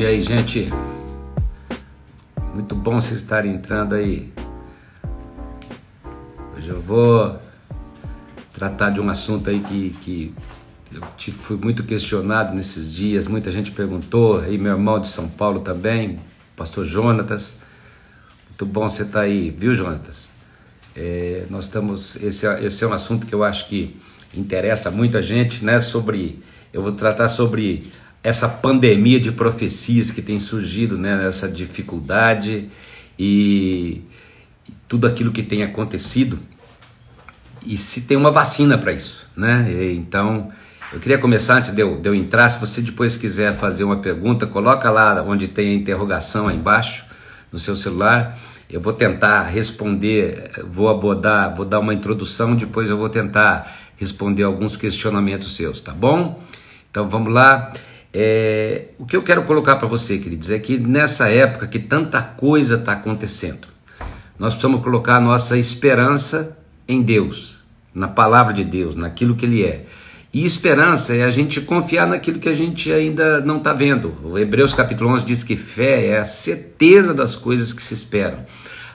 dia aí, gente. Muito bom vocês estarem entrando aí. Hoje eu vou tratar de um assunto aí que, que eu fui muito questionado nesses dias. Muita gente perguntou, aí meu irmão de São Paulo também, pastor Jonatas. Muito bom você estar aí, viu, Jonatas? É, nós estamos. Esse, é, esse é um assunto que eu acho que interessa muito a gente, né? Sobre. Eu vou tratar sobre essa pandemia de profecias que tem surgido, né, essa dificuldade e, tudo aquilo que tem acontecido e se tem uma vacina para isso, né? Então, eu queria começar antes de eu, de eu entrar, se você depois quiser fazer uma pergunta, coloca lá onde tem a interrogação aí embaixo no seu celular. Eu vou tentar responder, vou abordar, vou dar uma introdução, depois eu vou tentar responder alguns questionamentos seus, tá bom? Então vamos lá. É, o que eu quero colocar para você, queridos, é que nessa época que tanta coisa está acontecendo, nós precisamos colocar a nossa esperança em Deus, na palavra de Deus, naquilo que Ele é. E esperança é a gente confiar naquilo que a gente ainda não está vendo. O Hebreus capítulo 11 diz que fé é a certeza das coisas que se esperam.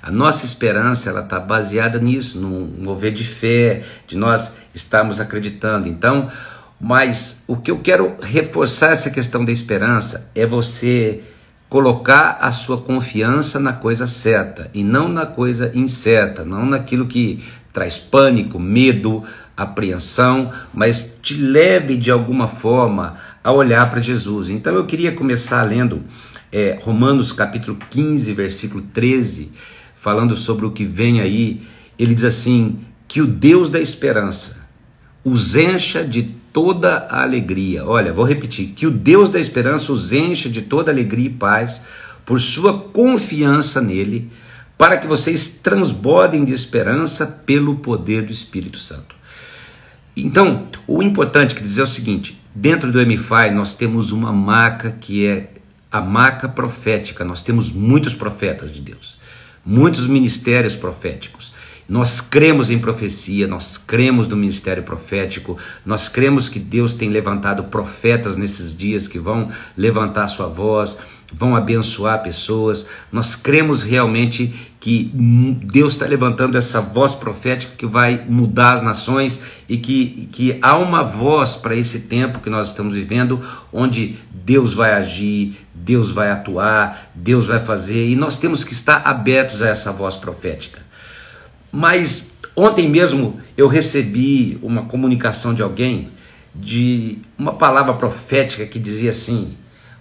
A nossa esperança ela está baseada nisso, num mover de fé, de nós estarmos acreditando. Então, mas o que eu quero reforçar essa questão da esperança é você colocar a sua confiança na coisa certa e não na coisa incerta, não naquilo que traz pânico, medo, apreensão, mas te leve de alguma forma a olhar para Jesus. Então eu queria começar lendo é, Romanos capítulo 15, versículo 13, falando sobre o que vem aí. Ele diz assim: que o Deus da esperança os encha de toda a alegria. Olha, vou repetir: que o Deus da esperança os encha de toda alegria e paz por sua confiança nele, para que vocês transbordem de esperança pelo poder do Espírito Santo. Então, o importante que dizer é o seguinte: dentro do MFI nós temos uma marca que é a marca profética. Nós temos muitos profetas de Deus, muitos ministérios proféticos. Nós cremos em profecia, nós cremos no ministério profético, nós cremos que Deus tem levantado profetas nesses dias que vão levantar sua voz, vão abençoar pessoas. Nós cremos realmente que Deus está levantando essa voz profética que vai mudar as nações e que, que há uma voz para esse tempo que nós estamos vivendo, onde Deus vai agir, Deus vai atuar, Deus vai fazer e nós temos que estar abertos a essa voz profética. Mas ontem mesmo eu recebi uma comunicação de alguém de uma palavra profética que dizia assim: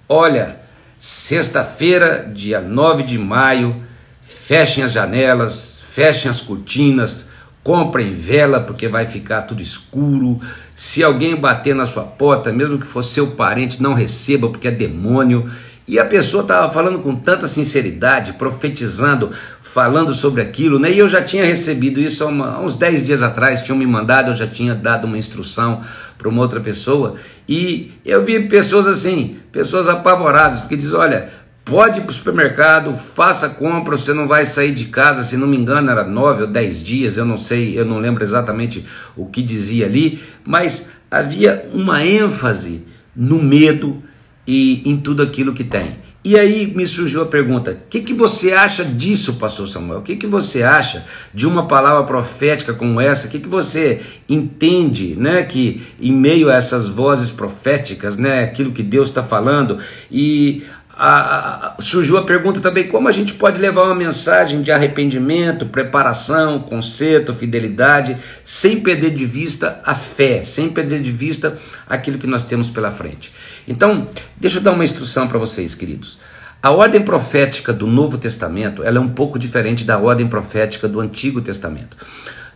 Olha, sexta-feira, dia 9 de maio, fechem as janelas, fechem as cortinas, comprem vela porque vai ficar tudo escuro. Se alguém bater na sua porta, mesmo que for seu parente, não receba porque é demônio. E a pessoa estava falando com tanta sinceridade, profetizando, falando sobre aquilo, né? E eu já tinha recebido isso há, uma, há uns 10 dias atrás, tinham me mandado, eu já tinha dado uma instrução para uma outra pessoa. E eu vi pessoas assim, pessoas apavoradas, porque diz: olha, pode ir para o supermercado, faça compra, você não vai sair de casa, se não me engano, era 9 ou 10 dias, eu não sei, eu não lembro exatamente o que dizia ali, mas havia uma ênfase no medo e em tudo aquilo que tem. E aí me surgiu a pergunta: o que, que você acha disso, Pastor Samuel? O que, que você acha de uma palavra profética como essa? O que, que você entende, né? Que em meio a essas vozes proféticas, né? Aquilo que Deus está falando e a, a, surgiu a pergunta também: como a gente pode levar uma mensagem de arrependimento, preparação, conserto, fidelidade, sem perder de vista a fé, sem perder de vista aquilo que nós temos pela frente? Então, deixa eu dar uma instrução para vocês, queridos. A ordem profética do Novo Testamento ela é um pouco diferente da ordem profética do Antigo Testamento.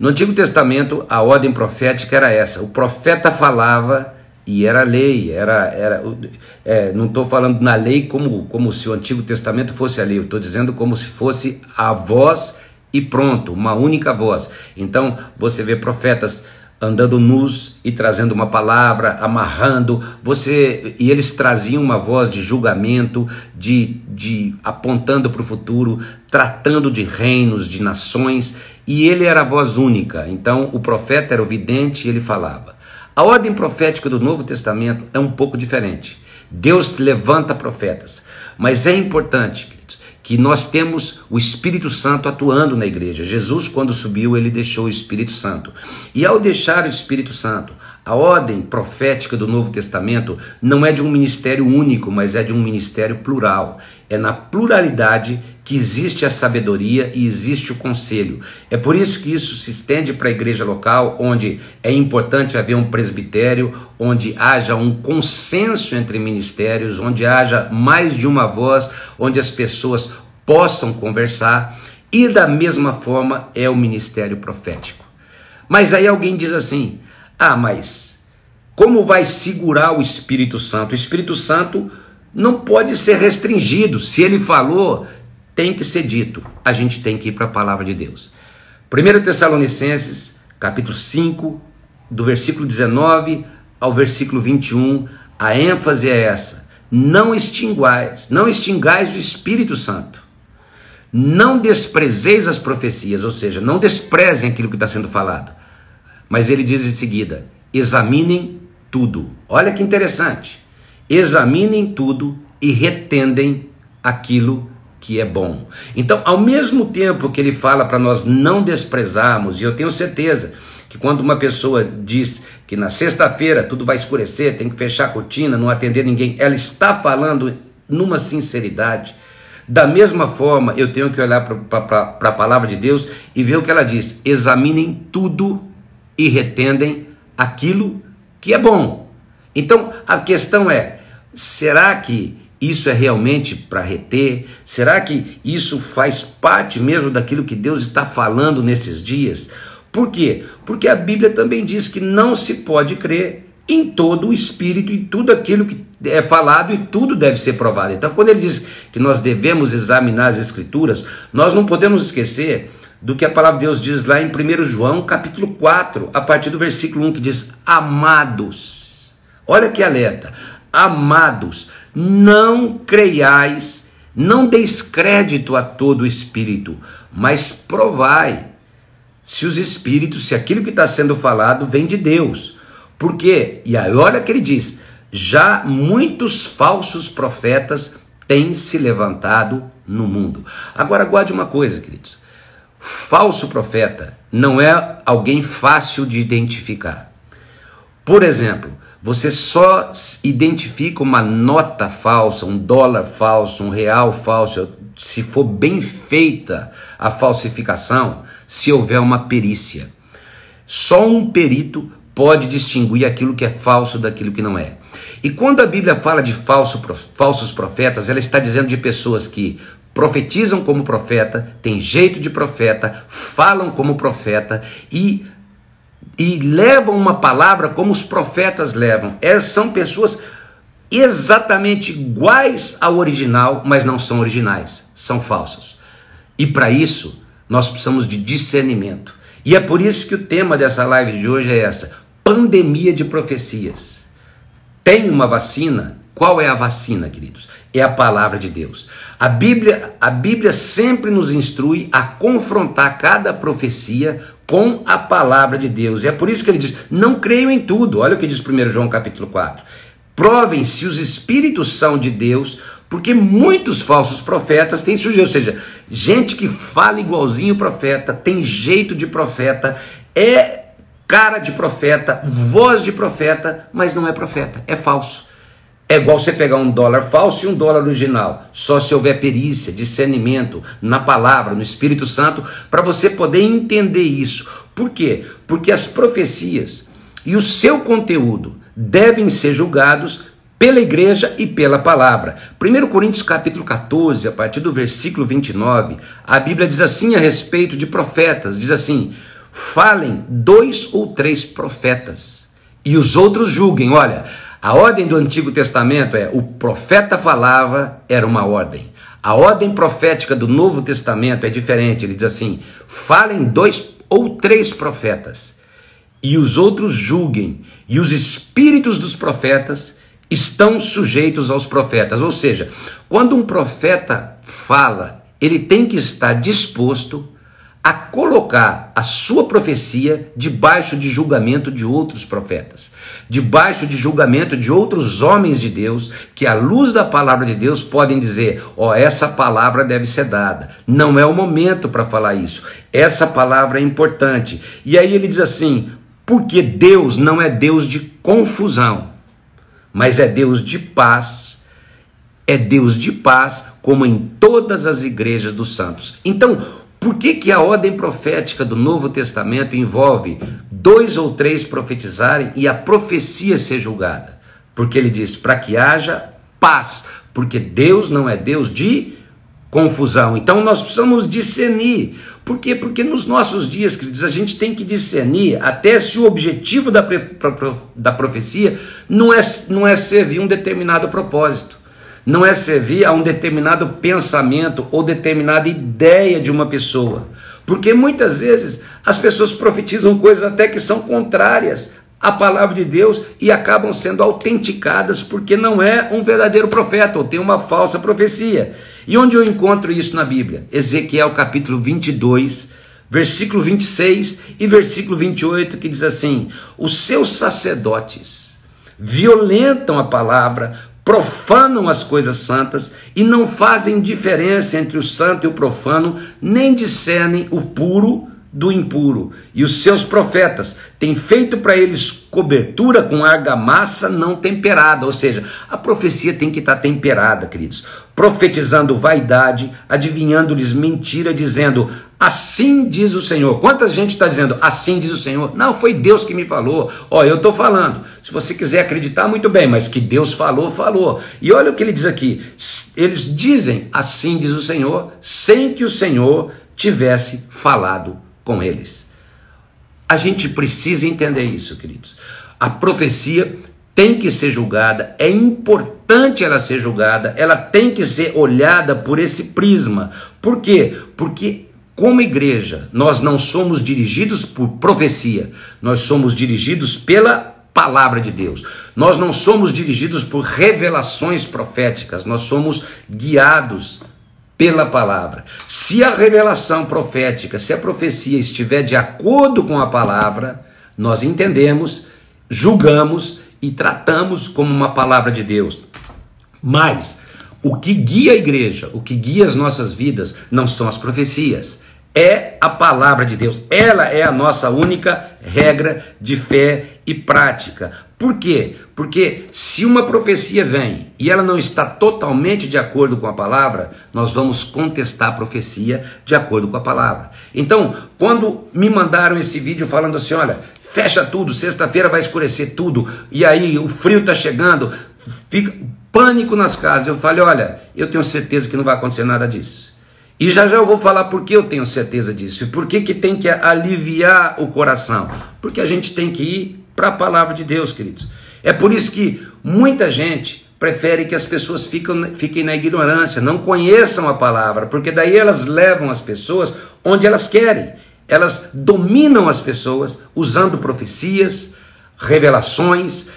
No Antigo Testamento, a ordem profética era essa: o profeta falava e era lei, era, era é, não estou falando na lei como, como se o Antigo Testamento fosse a lei, eu estou dizendo como se fosse a voz e pronto, uma única voz. Então você vê profetas andando nus e trazendo uma palavra, amarrando, você e eles traziam uma voz de julgamento, de, de apontando para o futuro, tratando de reinos, de nações, e ele era a voz única. Então o profeta era o vidente e ele falava. A ordem profética do Novo Testamento é um pouco diferente. Deus levanta profetas. Mas é importante, que nós temos o Espírito Santo atuando na igreja. Jesus, quando subiu, ele deixou o Espírito Santo. E ao deixar o Espírito Santo, a ordem profética do Novo Testamento não é de um ministério único, mas é de um ministério plural. É na pluralidade que existe a sabedoria e existe o conselho. É por isso que isso se estende para a igreja local, onde é importante haver um presbitério, onde haja um consenso entre ministérios, onde haja mais de uma voz, onde as pessoas possam conversar. E da mesma forma é o ministério profético. Mas aí alguém diz assim: ah, mas como vai segurar o Espírito Santo? O Espírito Santo não pode ser restringido. Se ele falou, tem que ser dito. A gente tem que ir para a palavra de Deus. 1 Tessalonicenses, capítulo 5, do versículo 19 ao versículo 21, a ênfase é essa: não extinguais, não extingais o Espírito Santo. Não desprezeis as profecias, ou seja, não desprezem aquilo que está sendo falado. Mas ele diz em seguida: examinem tudo. Olha que interessante. Examinem tudo e retendem aquilo que é bom. Então, ao mesmo tempo que ele fala para nós não desprezarmos, e eu tenho certeza que quando uma pessoa diz que na sexta-feira tudo vai escurecer, tem que fechar a cortina, não atender ninguém, ela está falando numa sinceridade. Da mesma forma, eu tenho que olhar para a palavra de Deus e ver o que ela diz: examinem tudo e retendem aquilo que é bom. Então a questão é: será que isso é realmente para reter? Será que isso faz parte mesmo daquilo que Deus está falando nesses dias? Por quê? Porque a Bíblia também diz que não se pode crer em todo o espírito e tudo aquilo que é falado e tudo deve ser provado. Então, quando ele diz que nós devemos examinar as escrituras, nós não podemos esquecer do que a palavra de Deus diz lá em 1 João, capítulo 4, a partir do versículo 1, que diz: Amados, olha que alerta, amados, não creiais, não deis crédito a todo espírito, mas provai se os espíritos, se aquilo que está sendo falado vem de Deus. Por quê? E aí olha que ele diz: já muitos falsos profetas têm se levantado no mundo. Agora guarde uma coisa, queridos. Falso profeta não é alguém fácil de identificar. Por exemplo, você só identifica uma nota falsa, um dólar falso, um real falso, se for bem feita a falsificação, se houver uma perícia. Só um perito pode distinguir aquilo que é falso daquilo que não é. E quando a Bíblia fala de falso, falsos profetas, ela está dizendo de pessoas que profetizam como profeta, têm jeito de profeta, falam como profeta e, e levam uma palavra como os profetas levam. Elas são pessoas exatamente iguais ao original, mas não são originais, são falsos. E para isso, nós precisamos de discernimento. E é por isso que o tema dessa live de hoje é essa: pandemia de profecias. Tem uma vacina? Qual é a vacina, queridos? É a palavra de Deus. A Bíblia, a Bíblia sempre nos instrui a confrontar cada profecia com a palavra de Deus. E é por isso que ele diz: "Não creio em tudo". Olha o que diz 1 João capítulo 4. Provem se os espíritos são de Deus, porque muitos falsos profetas têm surgido, ou seja, gente que fala igualzinho profeta, tem jeito de profeta, é cara de profeta, voz de profeta, mas não é profeta, é falso. É igual você pegar um dólar falso e um dólar original. Só se houver perícia, discernimento na palavra, no Espírito Santo, para você poder entender isso. Por quê? Porque as profecias e o seu conteúdo devem ser julgados pela igreja e pela palavra. 1 Coríntios capítulo 14, a partir do versículo 29, a Bíblia diz assim a respeito de profetas, diz assim: "Falem dois ou três profetas, e os outros julguem". Olha, a ordem do Antigo Testamento é o profeta falava, era uma ordem. A ordem profética do Novo Testamento é diferente. Ele diz assim: falem dois ou três profetas, e os outros julguem, e os espíritos dos profetas estão sujeitos aos profetas. Ou seja, quando um profeta fala, ele tem que estar disposto a colocar a sua profecia debaixo de julgamento de outros profetas, debaixo de julgamento de outros homens de Deus, que à luz da palavra de Deus podem dizer: ó, oh, essa palavra deve ser dada. Não é o momento para falar isso. Essa palavra é importante. E aí ele diz assim: porque Deus não é Deus de confusão, mas é Deus de paz. É Deus de paz, como em todas as igrejas dos santos. Então, por que, que a ordem profética do Novo Testamento envolve dois ou três profetizarem e a profecia ser julgada? Porque ele diz: para que haja paz, porque Deus não é Deus de confusão. Então nós precisamos discernir. Por quê? Porque nos nossos dias, queridos, a gente tem que discernir até se o objetivo da, da profecia não é, não é servir um determinado propósito não é servir a um determinado pensamento ou determinada ideia de uma pessoa. Porque muitas vezes as pessoas profetizam coisas até que são contrárias à palavra de Deus e acabam sendo autenticadas porque não é um verdadeiro profeta ou tem uma falsa profecia. E onde eu encontro isso na Bíblia? Ezequiel capítulo 22, versículo 26 e versículo 28, que diz assim: Os seus sacerdotes violentam a palavra profanam as coisas santas e não fazem diferença entre o santo e o profano, nem discernem o puro do impuro. E os seus profetas têm feito para eles cobertura com argamassa não temperada, ou seja, a profecia tem que estar tá temperada, queridos. Profetizando vaidade, adivinhando-lhes mentira, dizendo: Assim diz o Senhor. Quanta gente está dizendo assim diz o Senhor? Não, foi Deus que me falou. Ó, eu estou falando. Se você quiser acreditar, muito bem, mas que Deus falou, falou. E olha o que ele diz aqui. Eles dizem assim diz o Senhor, sem que o Senhor tivesse falado com eles. A gente precisa entender isso, queridos. A profecia tem que ser julgada, é importante ela ser julgada, ela tem que ser olhada por esse prisma. Por quê? Porque como igreja, nós não somos dirigidos por profecia, nós somos dirigidos pela palavra de Deus. Nós não somos dirigidos por revelações proféticas, nós somos guiados pela palavra. Se a revelação profética, se a profecia estiver de acordo com a palavra, nós entendemos, julgamos e tratamos como uma palavra de Deus. Mas o que guia a igreja, o que guia as nossas vidas, não são as profecias, é a palavra de Deus. Ela é a nossa única regra de fé e prática. Por quê? Porque se uma profecia vem e ela não está totalmente de acordo com a palavra, nós vamos contestar a profecia de acordo com a palavra. Então, quando me mandaram esse vídeo falando assim, olha, fecha tudo, sexta-feira vai escurecer tudo, e aí o frio está chegando, fica pânico nas casas. Eu falei, olha, eu tenho certeza que não vai acontecer nada disso. E já já eu vou falar por que eu tenho certeza disso. E por que, que tem que aliviar o coração? Porque a gente tem que ir para a palavra de Deus, queridos. É por isso que muita gente prefere que as pessoas fiquem, na ignorância, não conheçam a palavra, porque daí elas levam as pessoas onde elas querem. Elas dominam as pessoas usando profecias, revelações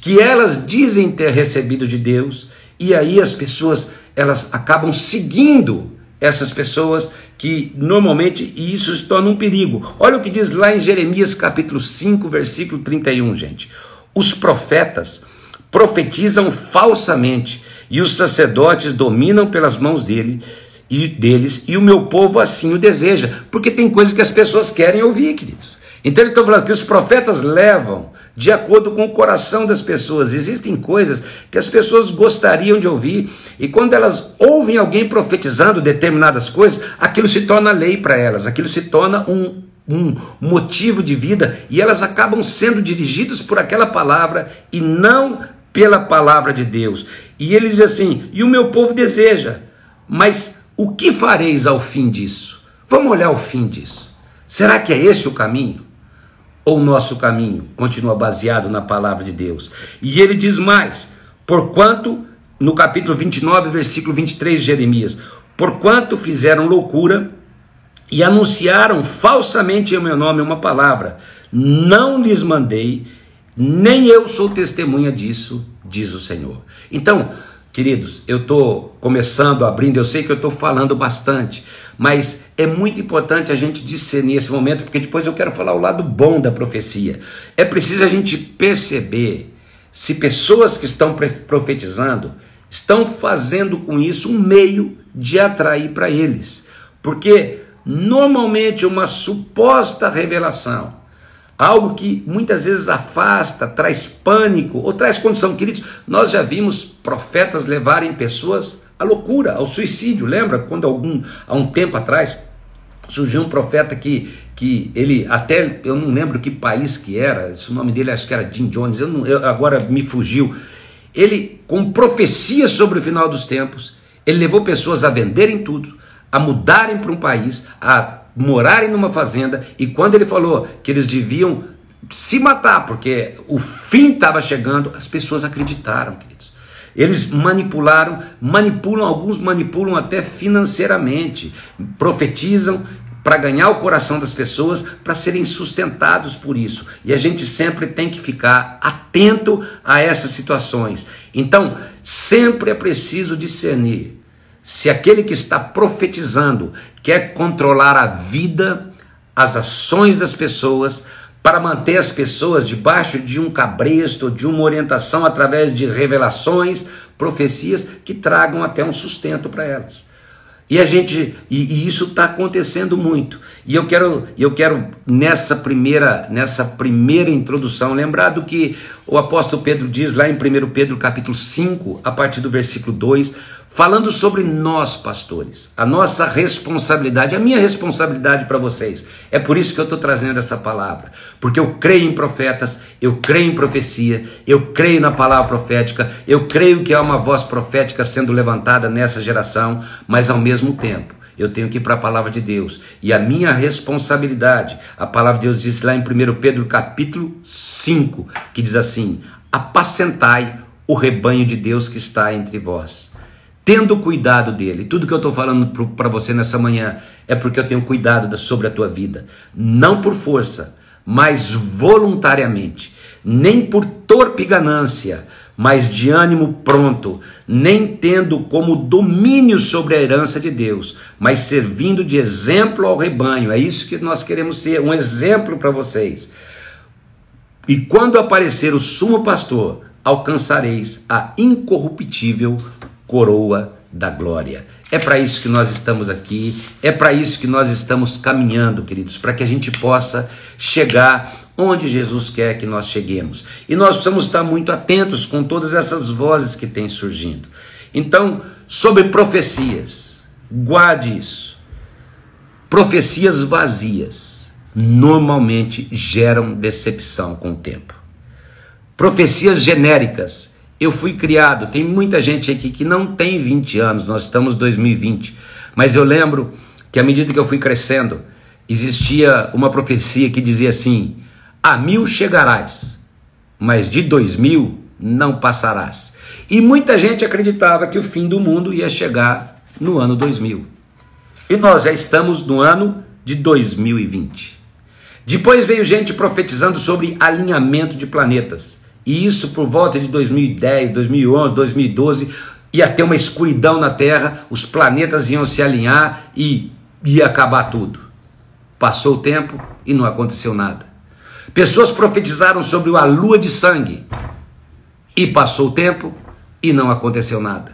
que elas dizem ter recebido de Deus, e aí as pessoas elas acabam seguindo essas pessoas que normalmente isso se torna um perigo. Olha o que diz lá em Jeremias capítulo 5, versículo 31, gente. Os profetas profetizam falsamente e os sacerdotes dominam pelas mãos dele e deles e o meu povo assim o deseja, porque tem coisas que as pessoas querem ouvir, queridos. Então ele está falando que os profetas levam de acordo com o coração das pessoas. Existem coisas que as pessoas gostariam de ouvir, e quando elas ouvem alguém profetizando determinadas coisas, aquilo se torna lei para elas, aquilo se torna um, um motivo de vida, e elas acabam sendo dirigidas por aquela palavra e não pela palavra de Deus. E ele diz assim: e o meu povo deseja, mas o que fareis ao fim disso? Vamos olhar o fim disso. Será que é esse o caminho? Ou o nosso caminho continua baseado na palavra de Deus. E ele diz mais: porquanto, no capítulo 29, versículo 23 de Jeremias, porquanto fizeram loucura e anunciaram falsamente em meu nome uma palavra, não lhes mandei, nem eu sou testemunha disso, diz o Senhor. Então, queridos, eu estou começando, abrindo, eu sei que eu estou falando bastante, mas é muito importante a gente discernir esse momento, porque depois eu quero falar o lado bom da profecia. É preciso a gente perceber se pessoas que estão profetizando estão fazendo com isso um meio de atrair para eles. Porque normalmente uma suposta revelação, algo que muitas vezes afasta, traz pânico ou traz condição. Queridos, nós já vimos profetas levarem pessoas à loucura, ao suicídio. Lembra quando algum há um tempo atrás surgiu um profeta que, que ele até eu não lembro que país que era, o nome dele acho que era Jim Jones, eu, não, eu agora me fugiu. Ele com profecia sobre o final dos tempos, ele levou pessoas a venderem tudo, a mudarem para um país, a morarem numa fazenda, e quando ele falou que eles deviam se matar, porque o fim estava chegando, as pessoas acreditaram, queridos. Eles manipularam, manipulam, alguns manipulam até financeiramente, profetizam para ganhar o coração das pessoas, para serem sustentados por isso. E a gente sempre tem que ficar atento a essas situações. Então, sempre é preciso discernir se aquele que está profetizando quer controlar a vida, as ações das pessoas, para manter as pessoas debaixo de um cabresto, de uma orientação através de revelações, profecias que tragam até um sustento para elas. E a gente, e, e isso está acontecendo muito. E eu quero, eu quero nessa primeira, nessa primeira introdução, lembrar do que o apóstolo Pedro diz lá em 1 Pedro capítulo 5, a partir do versículo 2, falando sobre nós, pastores, a nossa responsabilidade, a minha responsabilidade para vocês. É por isso que eu estou trazendo essa palavra, porque eu creio em profetas, eu creio em profecia, eu creio na palavra profética, eu creio que há uma voz profética sendo levantada nessa geração, mas ao mesmo tempo. Eu tenho que ir para a palavra de Deus. E a minha responsabilidade, a palavra de Deus diz lá em 1 Pedro capítulo 5, que diz assim: apacentai o rebanho de Deus que está entre vós tendo cuidado dele. Tudo que eu estou falando para você nessa manhã é porque eu tenho cuidado sobre a tua vida. Não por força, mas voluntariamente. Nem por torpe ganância, mas de ânimo pronto. Nem tendo como domínio sobre a herança de Deus, mas servindo de exemplo ao rebanho. É isso que nós queremos ser, um exemplo para vocês. E quando aparecer o sumo pastor, alcançareis a incorruptível coroa da glória. É para isso que nós estamos aqui, é para isso que nós estamos caminhando, queridos, para que a gente possa chegar onde Jesus quer que nós cheguemos. E nós precisamos estar muito atentos com todas essas vozes que têm surgindo. Então, sobre profecias, guarde isso. Profecias vazias normalmente geram decepção com o tempo. Profecias genéricas eu fui criado, tem muita gente aqui que não tem 20 anos, nós estamos em 2020, mas eu lembro que à medida que eu fui crescendo, existia uma profecia que dizia assim: a mil chegarás, mas de dois mil não passarás. E muita gente acreditava que o fim do mundo ia chegar no ano 2000. E nós já estamos no ano de 2020. Depois veio gente profetizando sobre alinhamento de planetas. E isso por volta de 2010, 2011, 2012, ia ter uma escuridão na Terra, os planetas iam se alinhar e ia acabar tudo. Passou o tempo e não aconteceu nada. Pessoas profetizaram sobre a lua de sangue e passou o tempo e não aconteceu nada.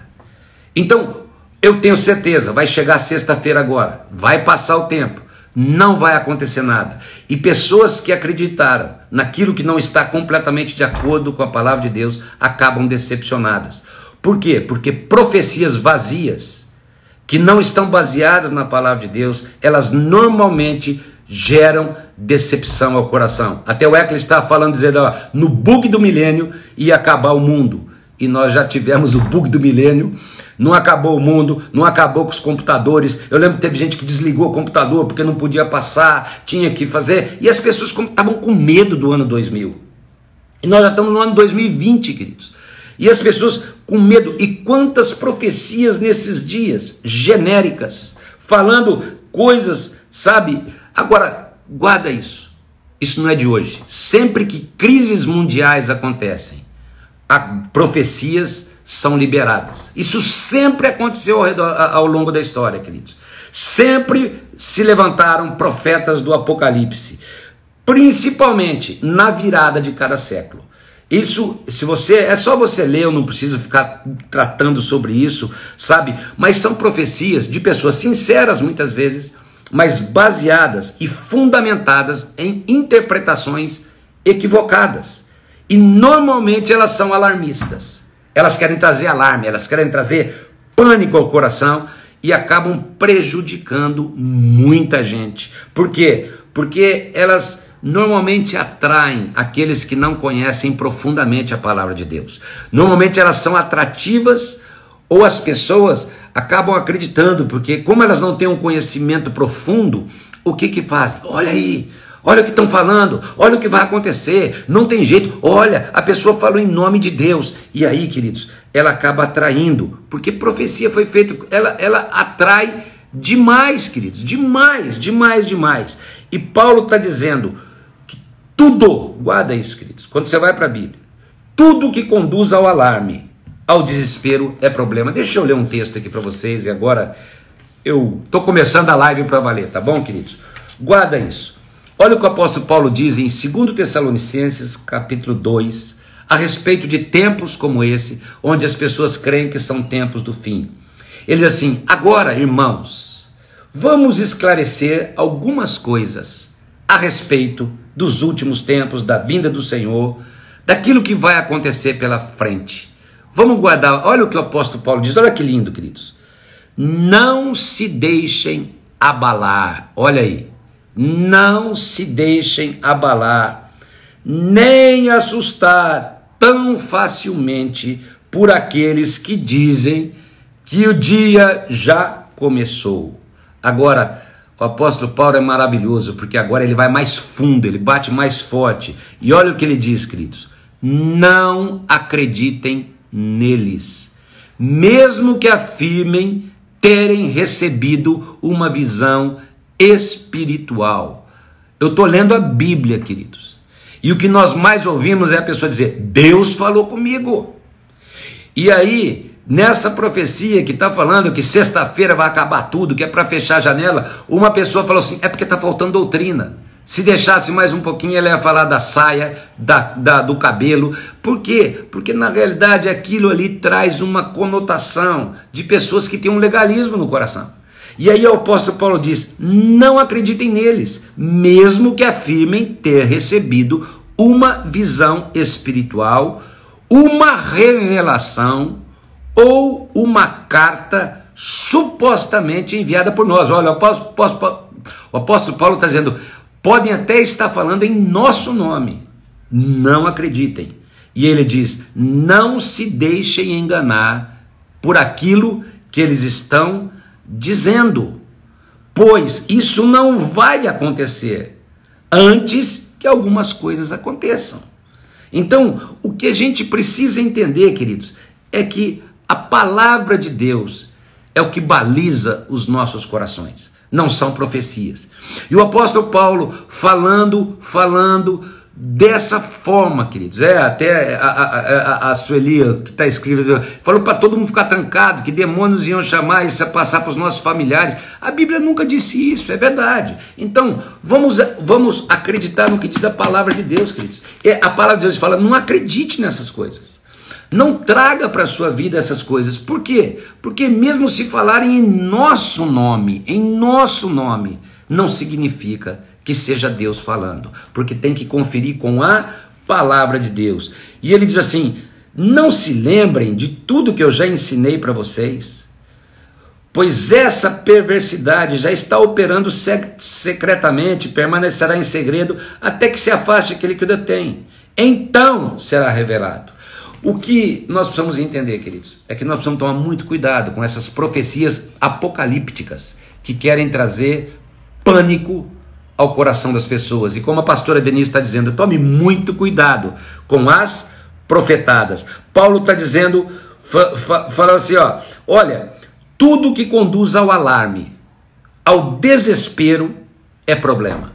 Então, eu tenho certeza, vai chegar sexta-feira agora, vai passar o tempo não vai acontecer nada. E pessoas que acreditaram naquilo que não está completamente de acordo com a palavra de Deus acabam decepcionadas. Por quê? Porque profecias vazias, que não estão baseadas na palavra de Deus, elas normalmente geram decepção ao coração. Até o Eccles está falando, dizendo, ó, no bug do milênio ia acabar o mundo. E nós já tivemos o bug do milênio não acabou o mundo, não acabou com os computadores. Eu lembro que teve gente que desligou o computador porque não podia passar, tinha que fazer. E as pessoas estavam com medo do ano 2000. E nós já estamos no ano 2020, queridos. E as pessoas com medo. E quantas profecias nesses dias, genéricas, falando coisas, sabe? Agora, guarda isso. Isso não é de hoje. Sempre que crises mundiais acontecem, há profecias são liberadas. Isso sempre aconteceu ao, redor, ao longo da história, queridos. Sempre se levantaram profetas do Apocalipse, principalmente na virada de cada século. Isso, se você é só você ler, eu não preciso ficar tratando sobre isso, sabe? Mas são profecias de pessoas sinceras muitas vezes, mas baseadas e fundamentadas em interpretações equivocadas. E normalmente elas são alarmistas. Elas querem trazer alarme, elas querem trazer pânico ao coração e acabam prejudicando muita gente. Por quê? Porque elas normalmente atraem aqueles que não conhecem profundamente a palavra de Deus. Normalmente elas são atrativas ou as pessoas acabam acreditando, porque como elas não têm um conhecimento profundo, o que que fazem? Olha aí, olha o que estão falando, olha o que vai acontecer, não tem jeito, olha, a pessoa falou em nome de Deus. E aí, queridos, ela acaba atraindo, porque profecia foi feita, ela, ela atrai demais, queridos, demais, demais, demais. E Paulo está dizendo que tudo, guarda isso, queridos, quando você vai para a Bíblia, tudo que conduz ao alarme, ao desespero é problema. Deixa eu ler um texto aqui para vocês e agora eu tô começando a live para valer, tá bom, queridos? Guarda isso. Olha o que o apóstolo Paulo diz em 2 Tessalonicenses, capítulo 2, a respeito de tempos como esse, onde as pessoas creem que são tempos do fim. Ele diz assim: "Agora, irmãos, vamos esclarecer algumas coisas a respeito dos últimos tempos, da vinda do Senhor, daquilo que vai acontecer pela frente." Vamos guardar, olha o que o apóstolo Paulo diz, olha que lindo, queridos. Não se deixem abalar, olha aí, não se deixem abalar, nem assustar tão facilmente por aqueles que dizem que o dia já começou. Agora, o apóstolo Paulo é maravilhoso, porque agora ele vai mais fundo, ele bate mais forte. E olha o que ele diz, queridos: não acreditem neles, mesmo que afirmem terem recebido uma visão espiritual. Eu estou lendo a Bíblia, queridos. E o que nós mais ouvimos é a pessoa dizer: Deus falou comigo. E aí, nessa profecia que está falando que sexta-feira vai acabar tudo, que é para fechar a janela, uma pessoa falou assim: é porque está faltando doutrina. Se deixasse mais um pouquinho, ela ia falar da saia, da, da, do cabelo. Por quê? Porque na realidade aquilo ali traz uma conotação de pessoas que têm um legalismo no coração. E aí o apóstolo Paulo diz: não acreditem neles, mesmo que afirmem ter recebido uma visão espiritual, uma revelação ou uma carta supostamente enviada por nós. Olha, o apóstolo, o apóstolo Paulo está dizendo: podem até estar falando em nosso nome. Não acreditem. E ele diz: não se deixem enganar por aquilo que eles estão dizendo, pois isso não vai acontecer antes que algumas coisas aconteçam. Então, o que a gente precisa entender, queridos, é que a palavra de Deus é o que baliza os nossos corações não são profecias. E o apóstolo Paulo falando, falando dessa forma, queridos. É, até a, a, a, a Sueli, que está escrito, falou para todo mundo ficar trancado, que demônios iam chamar isso a passar para os nossos familiares. A Bíblia nunca disse isso, é verdade. Então, vamos, vamos acreditar no que diz a palavra de Deus, queridos. É, a palavra de Deus fala, não acredite nessas coisas. Não traga para a sua vida essas coisas. Por quê? Porque mesmo se falarem em nosso nome, em nosso nome, não significa que seja Deus falando, porque tem que conferir com a palavra de Deus. E ele diz assim: "Não se lembrem de tudo que eu já ensinei para vocês, pois essa perversidade já está operando secretamente, permanecerá em segredo até que se afaste aquele que o detém. Então será revelado. O que nós precisamos entender, queridos, é que nós precisamos tomar muito cuidado com essas profecias apocalípticas que querem trazer pânico ao coração das pessoas. E como a pastora Denise está dizendo, tome muito cuidado com as profetadas. Paulo está dizendo, falando assim, ó, olha, tudo que conduz ao alarme, ao desespero, é problema.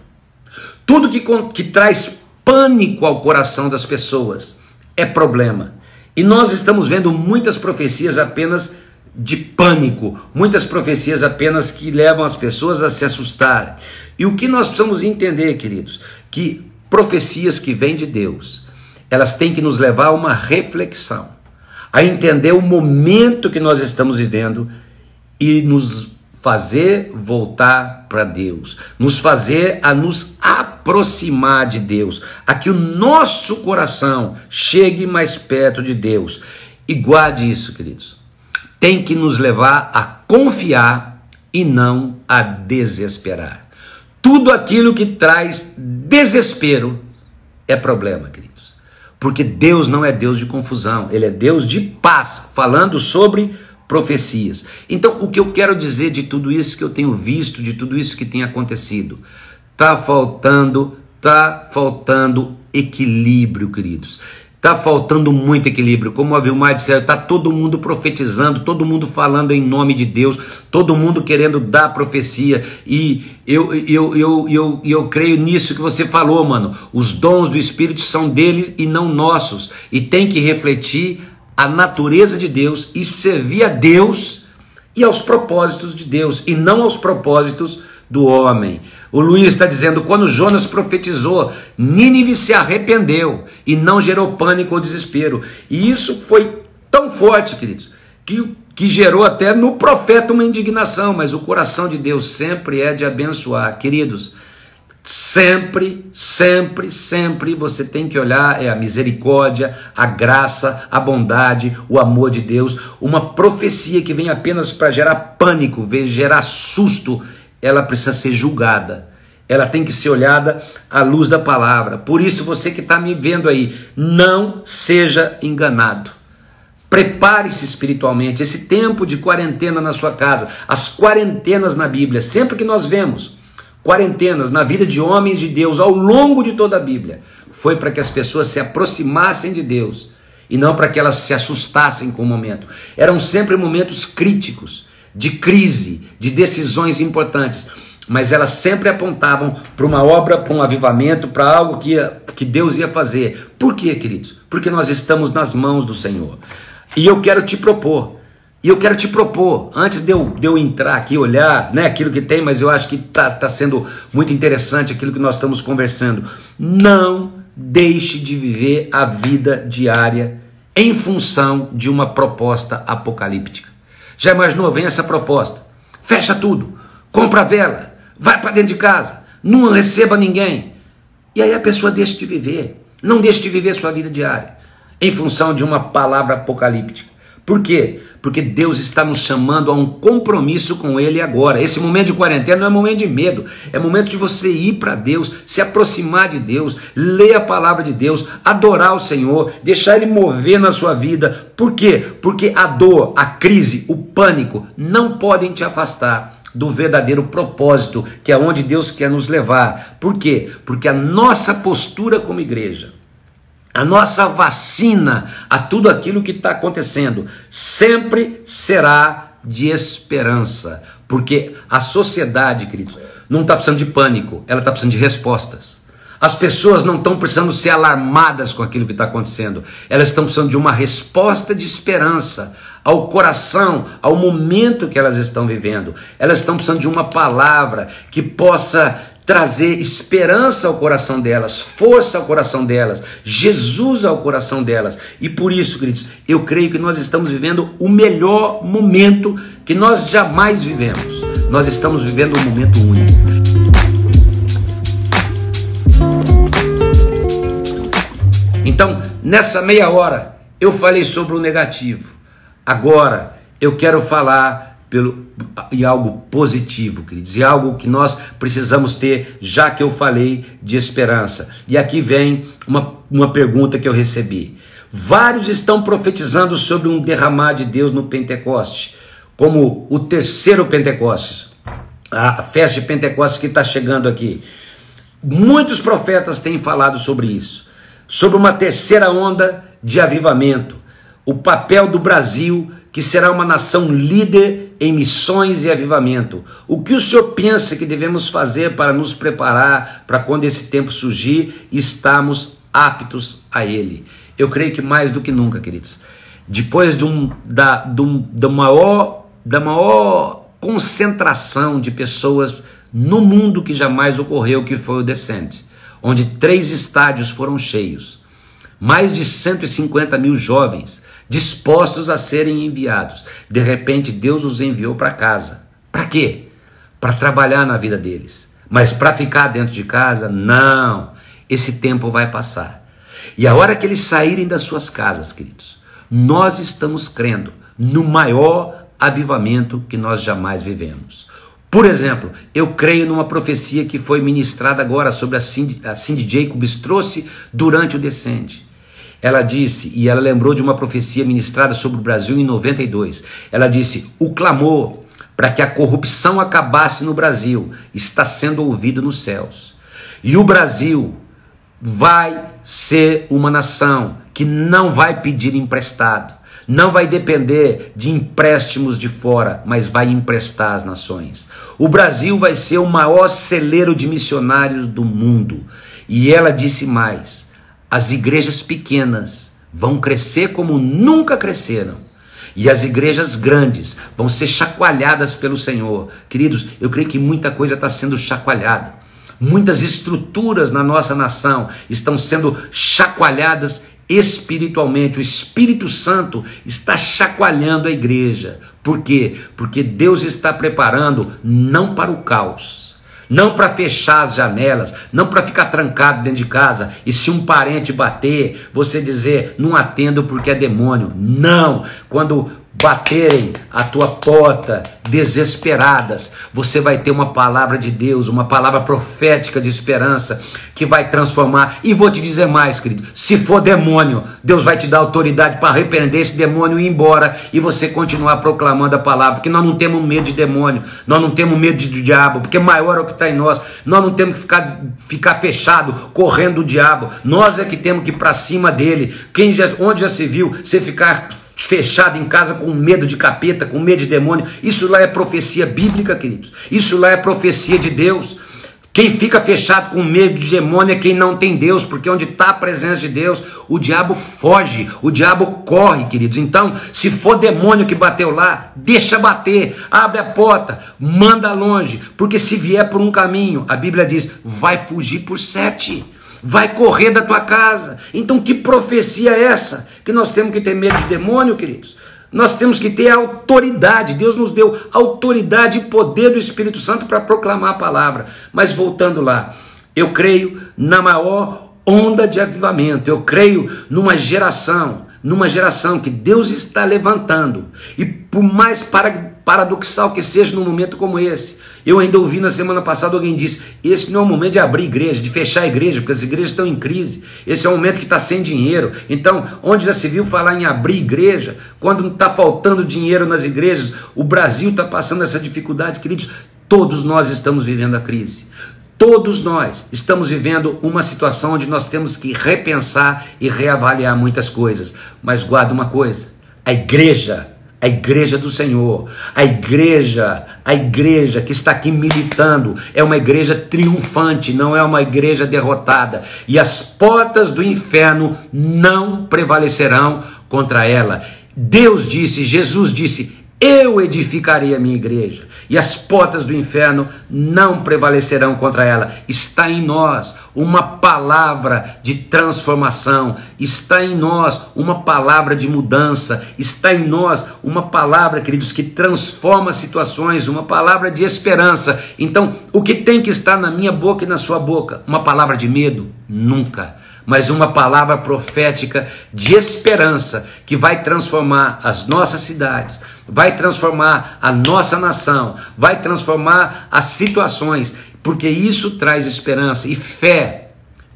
Tudo que, que traz pânico ao coração das pessoas é problema. E nós estamos vendo muitas profecias apenas de pânico, muitas profecias apenas que levam as pessoas a se assustarem. E o que nós precisamos entender, queridos, que profecias que vêm de Deus, elas têm que nos levar a uma reflexão, a entender o momento que nós estamos vivendo e nos fazer voltar para Deus, nos fazer a nos aproximar de Deus, a que o nosso coração chegue mais perto de Deus. E guarde isso, queridos. Tem que nos levar a confiar e não a desesperar. Tudo aquilo que traz desespero é problema, queridos. Porque Deus não é Deus de confusão, Ele é Deus de paz, falando sobre profecias. Então, o que eu quero dizer de tudo isso que eu tenho visto, de tudo isso que tem acontecido, tá faltando, tá faltando equilíbrio, queridos. Tá faltando muito equilíbrio. Como a Vilmar disse, tá todo mundo profetizando, todo mundo falando em nome de Deus, todo mundo querendo dar profecia. E eu, eu, eu, eu, eu creio nisso que você falou, mano. Os dons do Espírito são deles e não nossos. E tem que refletir a natureza de Deus e servir a Deus e aos propósitos de Deus e não aos propósitos do homem. O Luiz está dizendo: quando Jonas profetizou, Nínive se arrependeu e não gerou pânico ou desespero. E isso foi tão forte, queridos, que, que gerou até no profeta uma indignação. Mas o coração de Deus sempre é de abençoar. Queridos, Sempre, sempre, sempre você tem que olhar é a misericórdia, a graça, a bondade, o amor de Deus. Uma profecia que vem apenas para gerar pânico, gerar susto, ela precisa ser julgada. Ela tem que ser olhada à luz da palavra. Por isso, você que está me vendo aí, não seja enganado. Prepare-se espiritualmente. Esse tempo de quarentena na sua casa, as quarentenas na Bíblia, sempre que nós vemos quarentenas na vida de homens de Deus ao longo de toda a Bíblia foi para que as pessoas se aproximassem de Deus e não para que elas se assustassem com o momento. Eram sempre momentos críticos, de crise, de decisões importantes, mas elas sempre apontavam para uma obra, para um avivamento, para algo que, que Deus ia fazer. Por quê, queridos? Porque nós estamos nas mãos do Senhor. E eu quero te propor e eu quero te propor, antes de eu, de eu entrar aqui, olhar né, aquilo que tem, mas eu acho que está tá sendo muito interessante aquilo que nós estamos conversando. Não deixe de viver a vida diária em função de uma proposta apocalíptica. Já imaginou? Vem essa proposta. Fecha tudo, compra a vela, vai para dentro de casa, não receba ninguém. E aí a pessoa deixa de viver. Não deixe de viver sua vida diária em função de uma palavra apocalíptica. Por quê? Porque Deus está nos chamando a um compromisso com Ele agora. Esse momento de quarentena não é momento de medo, é momento de você ir para Deus, se aproximar de Deus, ler a palavra de Deus, adorar o Senhor, deixar Ele mover na sua vida. Por quê? Porque a dor, a crise, o pânico não podem te afastar do verdadeiro propósito, que é onde Deus quer nos levar. Por quê? Porque a nossa postura como igreja a nossa vacina a tudo aquilo que está acontecendo sempre será de esperança, porque a sociedade, queridos, não está precisando de pânico, ela está precisando de respostas. As pessoas não estão precisando ser alarmadas com aquilo que está acontecendo, elas estão precisando de uma resposta de esperança ao coração, ao momento que elas estão vivendo. Elas estão precisando de uma palavra que possa trazer esperança ao coração delas, força ao coração delas, Jesus ao coração delas. E por isso, queridos, eu creio que nós estamos vivendo o melhor momento que nós jamais vivemos. Nós estamos vivendo um momento único. Então, nessa meia hora, eu falei sobre o negativo. Agora, eu quero falar pelo, e algo positivo, queridos, e algo que nós precisamos ter, já que eu falei de esperança. E aqui vem uma, uma pergunta que eu recebi. Vários estão profetizando sobre um derramar de Deus no Pentecoste, como o terceiro Pentecostes, a festa de Pentecostes que está chegando aqui. Muitos profetas têm falado sobre isso, sobre uma terceira onda de avivamento, o papel do Brasil que será uma nação líder em missões e avivamento. O que o Senhor pensa que devemos fazer para nos preparar para quando esse tempo surgir, estamos aptos a ele? Eu creio que mais do que nunca, queridos, depois de um, da, um, da, maior, da maior concentração de pessoas no mundo que jamais ocorreu, que foi o Descent, onde três estádios foram cheios, mais de 150 mil jovens dispostos a serem enviados. De repente, Deus os enviou para casa. Para quê? Para trabalhar na vida deles. Mas para ficar dentro de casa, não. Esse tempo vai passar. E a hora que eles saírem das suas casas, queridos, nós estamos crendo no maior avivamento que nós jamais vivemos. Por exemplo, eu creio numa profecia que foi ministrada agora sobre a Cindy, a Cindy Jacobs trouxe durante o descende. Ela disse, e ela lembrou de uma profecia ministrada sobre o Brasil em 92. Ela disse: O clamor para que a corrupção acabasse no Brasil está sendo ouvido nos céus. E o Brasil vai ser uma nação que não vai pedir emprestado não vai depender de empréstimos de fora, mas vai emprestar às nações. O Brasil vai ser o maior celeiro de missionários do mundo. E ela disse mais: as igrejas pequenas vão crescer como nunca cresceram. E as igrejas grandes vão ser chacoalhadas pelo Senhor. Queridos, eu creio que muita coisa está sendo chacoalhada. Muitas estruturas na nossa nação estão sendo chacoalhadas espiritualmente. O Espírito Santo está chacoalhando a igreja. Por quê? Porque Deus está preparando não para o caos, não para fechar as janelas, não para ficar trancado dentro de casa e se um parente bater, você dizer não atendo porque é demônio. Não! Quando baterem a tua porta desesperadas, você vai ter uma palavra de Deus, uma palavra profética de esperança que vai transformar. E vou te dizer mais, querido: se for demônio, Deus vai te dar autoridade para repreender esse demônio e ir embora e você continuar proclamando a palavra. Porque nós não temos medo de demônio, nós não temos medo de diabo, porque maior é o que está em nós. Nós não temos que ficar, ficar fechado, correndo do diabo. Nós é que temos que ir para cima dele. Quem já, onde já se viu você ficar fechado em casa com medo de capeta, com medo de demônio. Isso lá é profecia bíblica, queridos. Isso lá é profecia de Deus. Quem fica fechado com medo de demônio é quem não tem Deus, porque onde está a presença de Deus, o diabo foge, o diabo corre, queridos. Então, se for demônio que bateu lá, deixa bater, abre a porta, manda longe, porque se vier por um caminho, a Bíblia diz, vai fugir por sete vai correr da tua casa. Então, que profecia é essa? Que nós temos que ter medo de demônio, queridos? Nós temos que ter autoridade. Deus nos deu autoridade e poder do Espírito Santo para proclamar a palavra. Mas voltando lá, eu creio na maior onda de avivamento. Eu creio numa geração, numa geração que Deus está levantando. E por mais paradoxal que seja num momento como esse, eu ainda ouvi na semana passada alguém disse: esse não é o momento de abrir igreja, de fechar a igreja, porque as igrejas estão em crise. Esse é o momento que está sem dinheiro. Então, onde já se viu falar em abrir igreja, quando está faltando dinheiro nas igrejas, o Brasil está passando essa dificuldade, queridos. Todos nós estamos vivendo a crise. Todos nós estamos vivendo uma situação onde nós temos que repensar e reavaliar muitas coisas. Mas guarda uma coisa: a igreja a igreja do Senhor, a igreja, a igreja que está aqui militando, é uma igreja triunfante, não é uma igreja derrotada, e as portas do inferno não prevalecerão contra ela. Deus disse, Jesus disse: eu edificarei a minha igreja, e as portas do inferno não prevalecerão contra ela. Está em nós uma palavra de transformação, está em nós uma palavra de mudança, está em nós uma palavra, queridos, que transforma situações, uma palavra de esperança. Então, o que tem que estar na minha boca e na sua boca? Uma palavra de medo? Nunca mas uma palavra profética de esperança que vai transformar as nossas cidades, vai transformar a nossa nação, vai transformar as situações, porque isso traz esperança e fé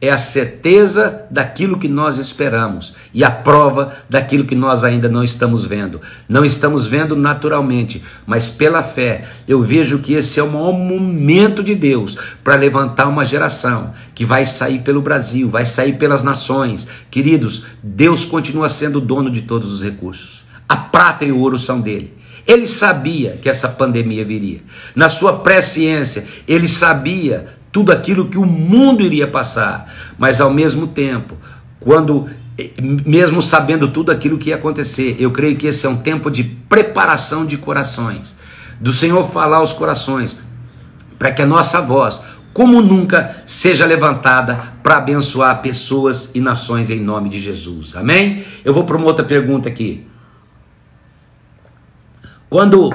é a certeza daquilo que nós esperamos e a prova daquilo que nós ainda não estamos vendo. Não estamos vendo naturalmente, mas pela fé eu vejo que esse é o maior momento de Deus para levantar uma geração que vai sair pelo Brasil, vai sair pelas nações. Queridos, Deus continua sendo dono de todos os recursos. A prata e o ouro são dele. Ele sabia que essa pandemia viria. Na sua presciência, ele sabia tudo aquilo que o mundo iria passar, mas ao mesmo tempo, quando mesmo sabendo tudo aquilo que ia acontecer. Eu creio que esse é um tempo de preparação de corações, do Senhor falar aos corações, para que a nossa voz, como nunca, seja levantada para abençoar pessoas e nações em nome de Jesus. Amém? Eu vou para uma outra pergunta aqui. Quando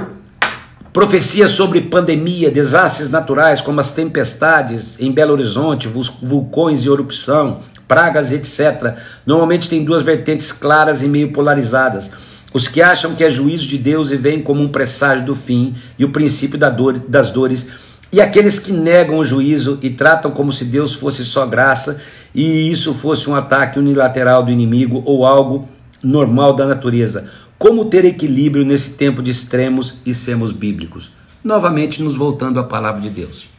profecias sobre pandemia, desastres naturais, como as tempestades em Belo Horizonte, vulcões e erupção, pragas, etc., normalmente tem duas vertentes claras e meio polarizadas. Os que acham que é juízo de Deus e veem como um presságio do fim e o princípio da dor, das dores, e aqueles que negam o juízo e tratam como se Deus fosse só graça e isso fosse um ataque unilateral do inimigo ou algo normal da natureza. Como ter equilíbrio nesse tempo de extremos e sermos bíblicos? Novamente, nos voltando à palavra de Deus.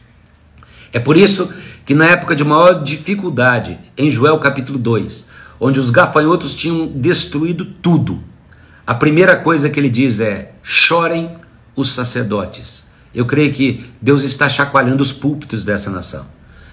É por isso que na época de maior dificuldade, em Joel capítulo 2, onde os gafanhotos tinham destruído tudo, a primeira coisa que ele diz é: chorem os sacerdotes. Eu creio que Deus está chacoalhando os púlpitos dessa nação.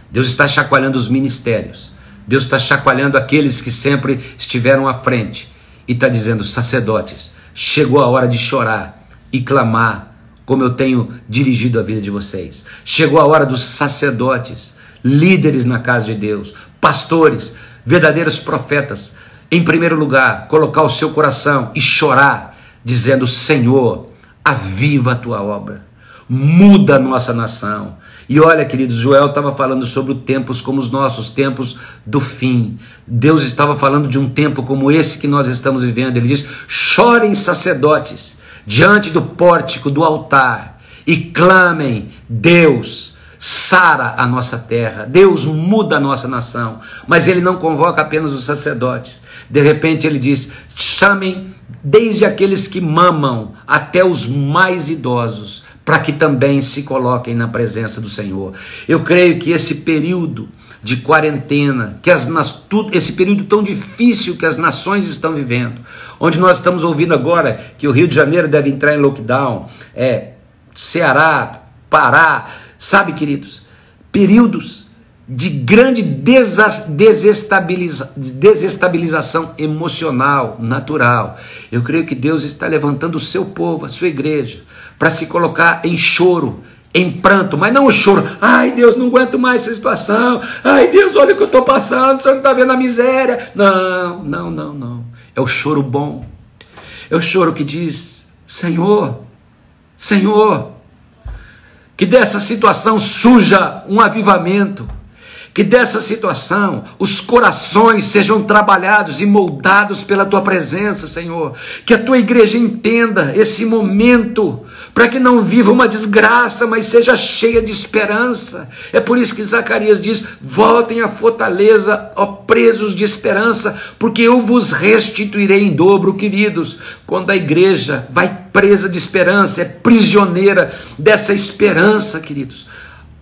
Deus está chacoalhando os ministérios. Deus está chacoalhando aqueles que sempre estiveram à frente e está dizendo: sacerdotes, chegou a hora de chorar e clamar, como eu tenho dirigido a vida de vocês. Chegou a hora dos sacerdotes líderes na casa de Deus, pastores, verdadeiros profetas, em primeiro lugar, colocar o seu coração e chorar, dizendo: Senhor, aviva a tua obra, muda a nossa nação. E olha, queridos, Joel estava falando sobre tempos como os nossos, tempos do fim. Deus estava falando de um tempo como esse que nós estamos vivendo. Ele diz: chorem sacerdotes diante do pórtico do altar e clamem, Deus sara a nossa terra, Deus muda a nossa nação, mas ele não convoca apenas os sacerdotes. De repente ele diz: chamem desde aqueles que mamam até os mais idosos, para que também se coloquem na presença do Senhor. Eu creio que esse período de quarentena, que as, tudo, esse período tão difícil que as nações estão vivendo, onde nós estamos ouvindo agora que o Rio de Janeiro deve entrar em lockdown, é, Ceará, Pará, Sabe, queridos, períodos de grande desestabiliza desestabilização emocional, natural. Eu creio que Deus está levantando o seu povo, a sua igreja, para se colocar em choro, em pranto, mas não o choro. Ai, Deus, não aguento mais essa situação. Ai, Deus, olha o que eu estou passando, o senhor não está vendo a miséria. Não, não, não, não. É o choro bom. É o choro que diz: Senhor, Senhor, que dessa situação surja um avivamento, que dessa situação os corações sejam trabalhados e moldados pela tua presença, Senhor. Que a tua igreja entenda esse momento, para que não viva uma desgraça, mas seja cheia de esperança. É por isso que Zacarias diz: Voltem à fortaleza, ó presos de esperança, porque eu vos restituirei em dobro, queridos. Quando a igreja vai presa de esperança, é prisioneira dessa esperança, queridos.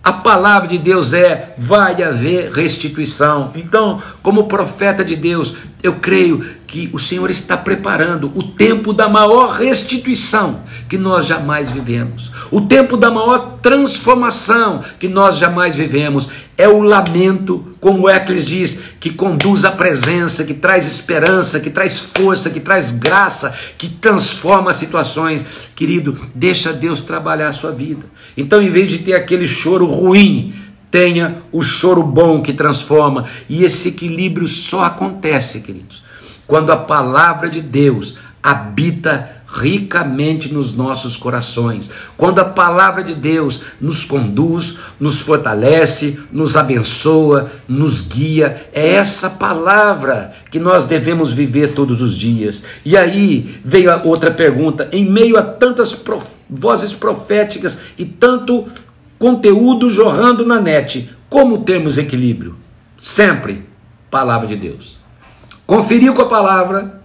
A palavra de Deus é: vai haver restituição. Então, como profeta de Deus, eu creio que o Senhor está preparando o tempo da maior restituição que nós jamais vivemos, o tempo da maior transformação que nós jamais vivemos. É o lamento, como Ecles diz, que conduz à presença, que traz esperança, que traz força, que traz graça, que transforma situações. Querido, deixa Deus trabalhar a sua vida. Então, em vez de ter aquele choro ruim, tenha o choro bom que transforma. E esse equilíbrio só acontece, queridos, quando a palavra de Deus habita ricamente nos nossos corações. Quando a palavra de Deus nos conduz, nos fortalece, nos abençoa, nos guia, é essa palavra que nós devemos viver todos os dias. E aí veio outra pergunta: em meio a tantas prof... vozes proféticas e tanto conteúdo jorrando na net. Como termos equilíbrio? Sempre palavra de Deus. Conferiu com a palavra,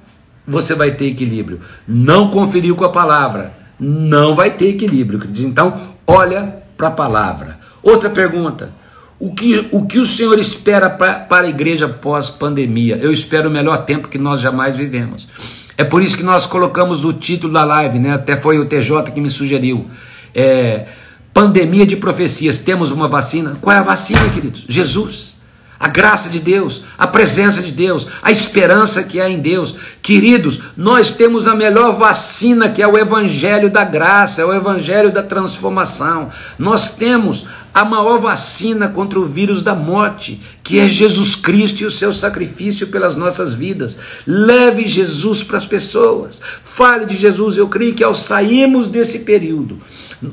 você vai ter equilíbrio. Não conferiu com a palavra, não vai ter equilíbrio. Então, olha para a palavra. Outra pergunta. O que, o que o Senhor espera pra, para a igreja pós-pandemia? Eu espero o melhor tempo que nós jamais vivemos. É por isso que nós colocamos o título da live, né? Até foi o TJ que me sugeriu. É, Pandemia de profecias, temos uma vacina? Qual é a vacina, queridos? Jesus. a graça de Deus, a presença de Deus, a esperança que há em Deus. Queridos, nós temos a melhor vacina que é o Evangelho da graça, é o Evangelho da transformação. Nós temos a maior vacina contra o vírus da morte, que é Jesus Cristo e o seu sacrifício pelas nossas vidas. Leve Jesus para as pessoas, fale de Jesus. Eu creio que ao sairmos desse período,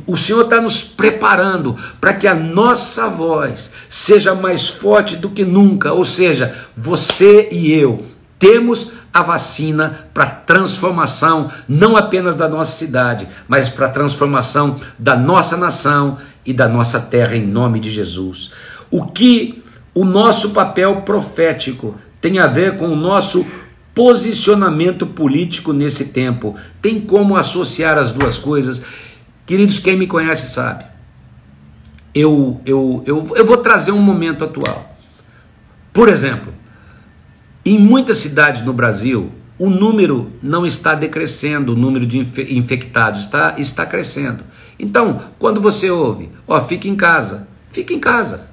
o Senhor está nos preparando para que a nossa voz seja mais forte do que nunca. Ou seja, você e eu temos a vacina para transformação, não apenas da nossa cidade, mas para transformação da nossa nação e da nossa terra, em nome de Jesus. O que o nosso papel profético tem a ver com o nosso posicionamento político nesse tempo? Tem como associar as duas coisas? Queridos, quem me conhece sabe. Eu, eu, eu, eu vou trazer um momento atual. Por exemplo, em muitas cidades no Brasil, o número não está decrescendo, o número de infectados está, está crescendo. Então, quando você ouve, ó, fique em casa, fique em casa.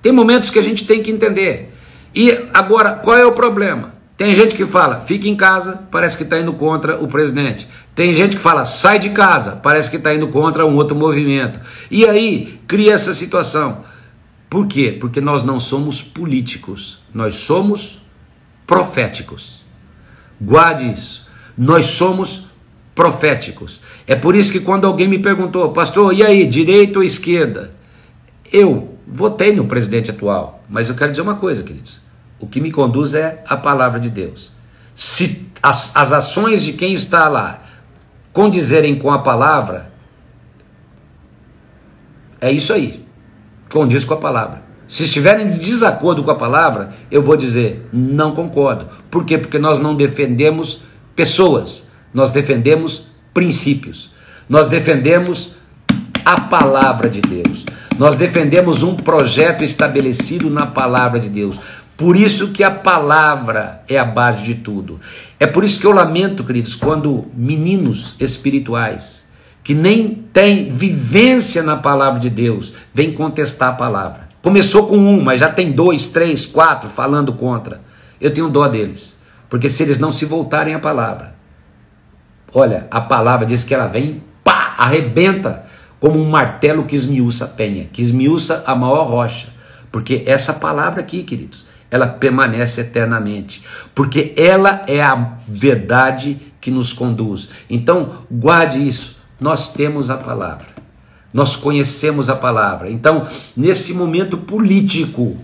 Tem momentos que a gente tem que entender. E agora, qual é o problema? Tem gente que fala, fique em casa, parece que está indo contra o presidente. Tem gente que fala, sai de casa, parece que está indo contra um outro movimento. E aí cria essa situação. Por quê? Porque nós não somos políticos, nós somos proféticos. Guarde isso. Nós somos proféticos. É por isso que quando alguém me perguntou, pastor, e aí, direita ou esquerda? Eu votei no presidente atual, mas eu quero dizer uma coisa, queridos. O que me conduz é a palavra de Deus. Se as, as ações de quem está lá condizerem com a palavra, é isso aí. Condiz com a palavra. Se estiverem em desacordo com a palavra, eu vou dizer, não concordo. Por quê? Porque nós não defendemos pessoas, nós defendemos princípios. Nós defendemos a palavra de Deus. Nós defendemos um projeto estabelecido na palavra de Deus. Por isso que a palavra é a base de tudo. É por isso que eu lamento, queridos, quando meninos espirituais que nem têm vivência na palavra de Deus vêm contestar a palavra. Começou com um, mas já tem dois, três, quatro falando contra. Eu tenho dó deles, porque se eles não se voltarem à palavra, olha, a palavra diz que ela vem, pá, arrebenta como um martelo que esmiuça a penha, que esmiuça a maior rocha. Porque essa palavra aqui, queridos, ela permanece eternamente, porque ela é a verdade que nos conduz. Então, guarde isso. Nós temos a palavra. Nós conhecemos a palavra. Então, nesse momento político,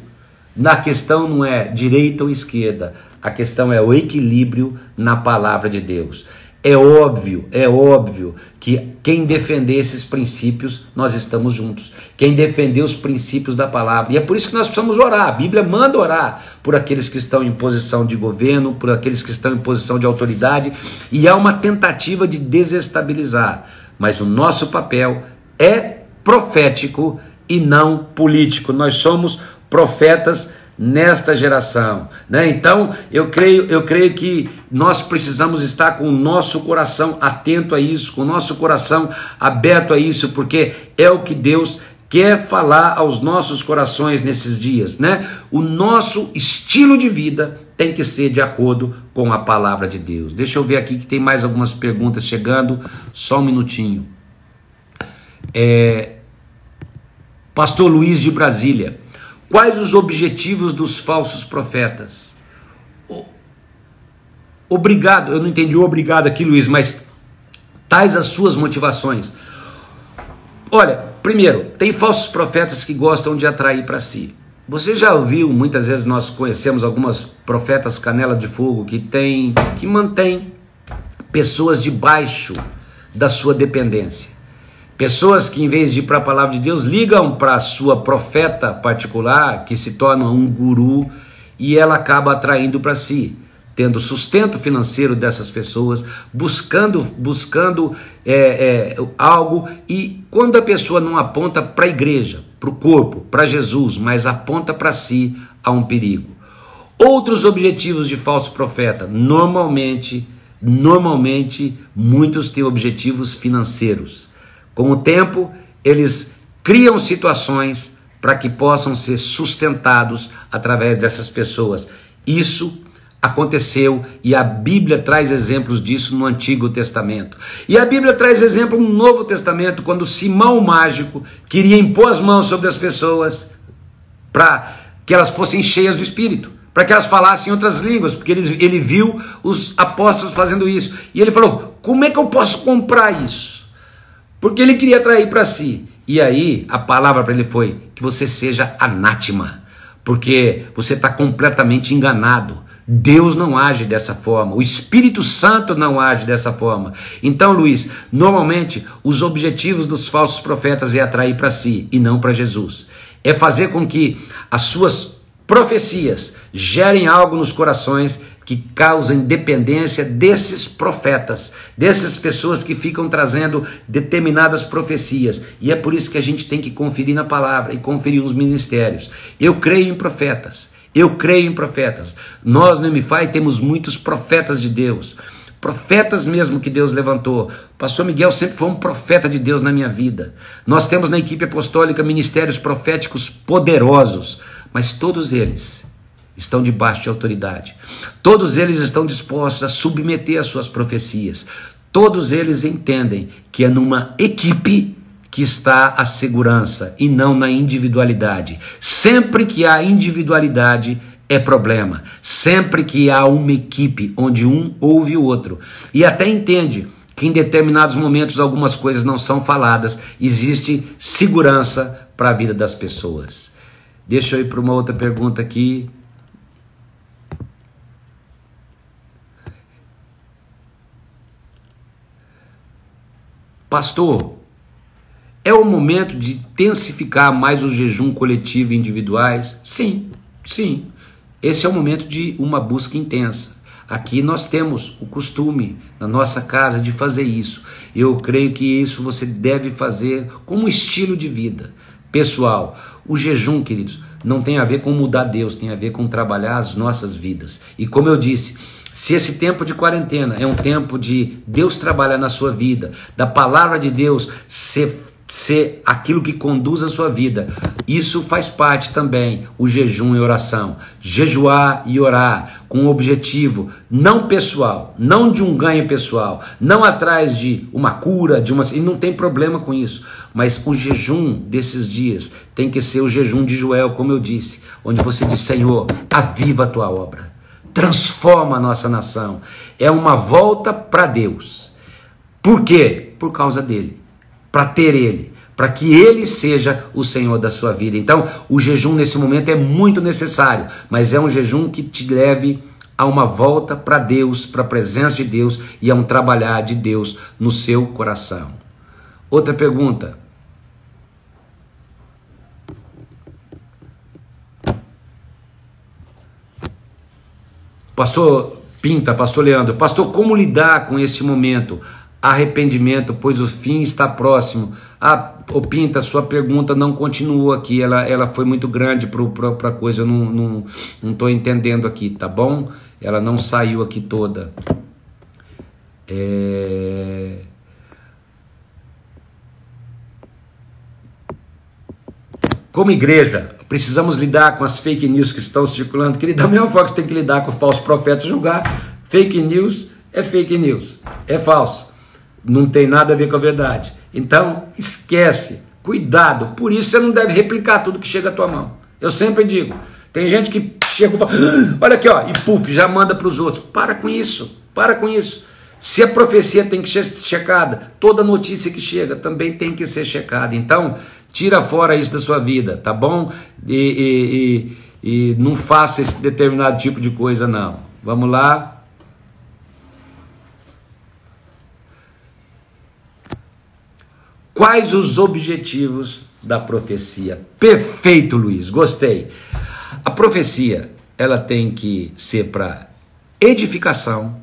na questão não é direita ou esquerda, a questão é o equilíbrio na palavra de Deus. É óbvio, é óbvio que quem defender esses princípios, nós estamos juntos. Quem defender os princípios da palavra. E é por isso que nós precisamos orar. A Bíblia manda orar por aqueles que estão em posição de governo, por aqueles que estão em posição de autoridade. E há uma tentativa de desestabilizar. Mas o nosso papel é profético e não político. Nós somos profetas nesta geração, né? Então, eu creio, eu creio que nós precisamos estar com o nosso coração atento a isso, com o nosso coração aberto a isso, porque é o que Deus quer falar aos nossos corações nesses dias, né? O nosso estilo de vida tem que ser de acordo com a palavra de Deus. Deixa eu ver aqui que tem mais algumas perguntas chegando, só um minutinho. É, Pastor Luiz de Brasília. Quais os objetivos dos falsos profetas? Obrigado, eu não entendi o obrigado aqui, Luiz, mas tais as suas motivações. Olha, primeiro, tem falsos profetas que gostam de atrair para si. Você já ouviu, muitas vezes nós conhecemos algumas profetas canela de fogo que tem, que mantém pessoas debaixo da sua dependência. Pessoas que, em vez de ir para a palavra de Deus, ligam para a sua profeta particular, que se torna um guru, e ela acaba atraindo para si, tendo sustento financeiro dessas pessoas, buscando, buscando é, é, algo, e quando a pessoa não aponta para a igreja, para o corpo, para Jesus, mas aponta para si, há um perigo. Outros objetivos de falso profeta, normalmente, normalmente, muitos têm objetivos financeiros com o tempo, eles criam situações para que possam ser sustentados através dessas pessoas. Isso aconteceu e a Bíblia traz exemplos disso no Antigo Testamento. E a Bíblia traz exemplo no Novo Testamento, quando Simão o Mágico queria impor as mãos sobre as pessoas para que elas fossem cheias do Espírito, para que elas falassem outras línguas, porque ele, ele viu os apóstolos fazendo isso. E ele falou: Como é que eu posso comprar isso? Porque ele queria atrair para si. E aí a palavra para ele foi: que você seja anátema, porque você está completamente enganado. Deus não age dessa forma, o Espírito Santo não age dessa forma. Então, Luiz, normalmente os objetivos dos falsos profetas é atrair para si e não para Jesus. É fazer com que as suas profecias gerem algo nos corações que causem dependência desses profetas, dessas pessoas que ficam trazendo determinadas profecias. E é por isso que a gente tem que conferir na palavra e conferir nos ministérios. Eu creio em profetas. Eu creio em profetas. Nós no MFI temos muitos profetas de Deus. Profetas mesmo que Deus levantou. Pastor Miguel sempre foi um profeta de Deus na minha vida. Nós temos na equipe apostólica ministérios proféticos poderosos, mas todos eles estão debaixo de autoridade. Todos eles estão dispostos a submeter as suas profecias. Todos eles entendem que é numa equipe que está a segurança e não na individualidade. Sempre que há individualidade é problema. Sempre que há uma equipe onde um ouve o outro e até entende que em determinados momentos algumas coisas não são faladas, existe segurança para a vida das pessoas. Deixa eu ir para uma outra pergunta aqui. Pastor, é o momento de intensificar mais o jejum coletivo e individuais? Sim, sim. Esse é o momento de uma busca intensa. Aqui nós temos o costume na nossa casa de fazer isso. Eu creio que isso você deve fazer como estilo de vida pessoal. O jejum, queridos, não tem a ver com mudar Deus, tem a ver com trabalhar as nossas vidas. E como eu disse, se esse tempo de quarentena é um tempo de Deus trabalhar na sua vida, da palavra de Deus ser ser aquilo que conduz a sua vida. Isso faz parte também o jejum e oração. Jejuar e orar com um objetivo não pessoal, não de um ganho pessoal, não atrás de uma cura, de uma e não tem problema com isso, mas o jejum desses dias tem que ser o jejum de Joel, como eu disse, onde você diz: Senhor, aviva a tua obra. Transforma a nossa nação. É uma volta para Deus. Por quê? Por causa dele para ter Ele, para que Ele seja o Senhor da sua vida. Então, o jejum nesse momento é muito necessário, mas é um jejum que te leve a uma volta para Deus, para a presença de Deus e a um trabalhar de Deus no seu coração. Outra pergunta. Pastor Pinta, Pastor Leandro, Pastor, como lidar com esse momento? Arrependimento, pois o fim está próximo. Ah, Pinta, sua pergunta não continuou aqui, ela, ela foi muito grande para a coisa, eu não estou não, não entendendo aqui, tá bom? Ela não saiu aqui toda. É... Como igreja, precisamos lidar com as fake news que estão circulando, que da mesma forma que tem que lidar com o falso profeta julgar, fake news é fake news, é falso não tem nada a ver com a verdade. Então, esquece, cuidado. Por isso você não deve replicar tudo que chega à tua mão. Eu sempre digo, tem gente que chega e fala, ah, olha aqui, ó, e puf, já manda para os outros. Para com isso, para com isso. Se a profecia tem que ser checada, toda notícia que chega também tem que ser checada. Então, tira fora isso da sua vida, tá bom? E, e, e, e não faça esse determinado tipo de coisa, não. Vamos lá. Quais os objetivos da profecia? Perfeito, Luiz, gostei. A profecia, ela tem que ser para edificação,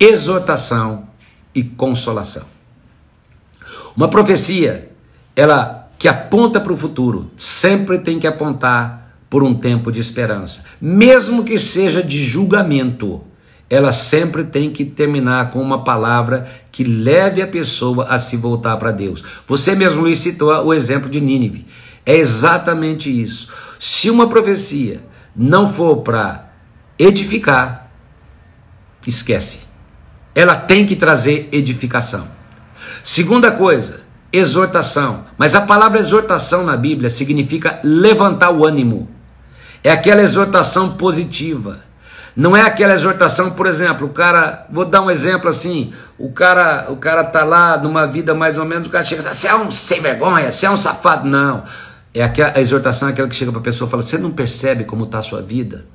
exortação e consolação. Uma profecia, ela que aponta para o futuro, sempre tem que apontar por um tempo de esperança, mesmo que seja de julgamento ela sempre tem que terminar com uma palavra que leve a pessoa a se voltar para Deus. Você mesmo Luiz citou o exemplo de Nínive. É exatamente isso. Se uma profecia não for para edificar, esquece. Ela tem que trazer edificação. Segunda coisa, exortação. Mas a palavra exortação na Bíblia significa levantar o ânimo. É aquela exortação positiva. Não é aquela exortação, por exemplo, o cara, vou dar um exemplo assim, o cara, o cara tá lá numa vida mais ou menos, o cara chega, você é um sem vergonha, você é um safado, não. É aquela, a exortação é aquela que chega para a pessoa e fala: Você não percebe como está a sua vida?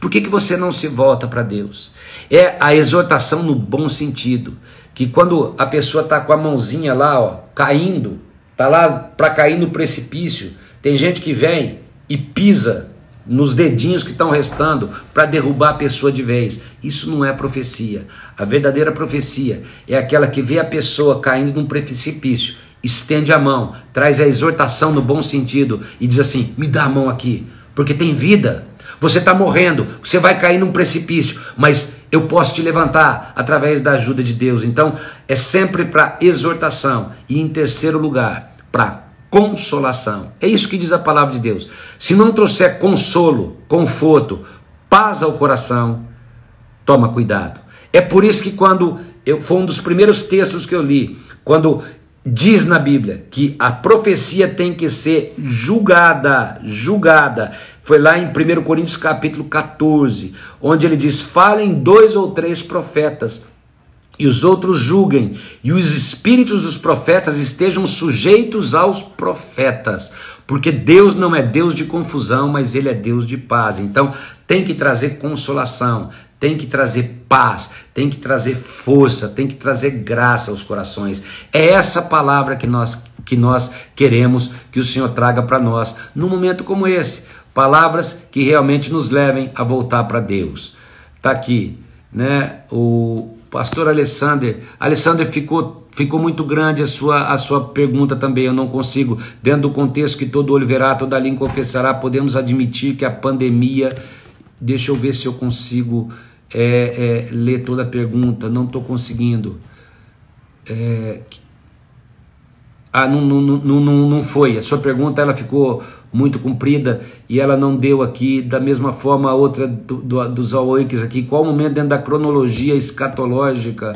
Por que, que você não se volta para Deus? É a exortação no bom sentido. Que quando a pessoa está com a mãozinha lá, ó, caindo, está lá para cair no precipício, tem gente que vem e pisa nos dedinhos que estão restando para derrubar a pessoa de vez. Isso não é profecia. A verdadeira profecia é aquela que vê a pessoa caindo num precipício estende a mão, traz a exortação no bom sentido e diz assim: me dá a mão aqui, porque tem vida. Você está morrendo, você vai cair num precipício, mas eu posso te levantar através da ajuda de Deus. Então, é sempre para exortação. E em terceiro lugar, para consolação. É isso que diz a palavra de Deus. Se não trouxer consolo, conforto, paz ao coração, toma cuidado. É por isso que quando eu foi um dos primeiros textos que eu li, quando diz na Bíblia que a profecia tem que ser julgada, julgada. Foi lá em 1 Coríntios capítulo 14, onde ele diz: falem dois ou três profetas, e os outros julguem, e os espíritos dos profetas estejam sujeitos aos profetas, porque Deus não é Deus de confusão, mas Ele é Deus de paz. Então tem que trazer consolação, tem que trazer paz, tem que trazer força, tem que trazer graça aos corações. É essa palavra que nós que nós queremos que o Senhor traga para nós num momento como esse. Palavras que realmente nos levem a voltar para Deus. Tá aqui, né? O pastor Alessander, Alessander ficou ficou muito grande a sua a sua pergunta também. Eu não consigo, dentro do contexto que todo olho verá, toda língua confessará, podemos admitir que a pandemia Deixa eu ver se eu consigo é, é, ler toda a pergunta, não estou conseguindo. É, ah, não, não, não, não, foi. A sua pergunta ela ficou muito comprida e ela não deu aqui. Da mesma forma, a outra do, do, dos Aoiques aqui. Qual momento dentro da cronologia escatológica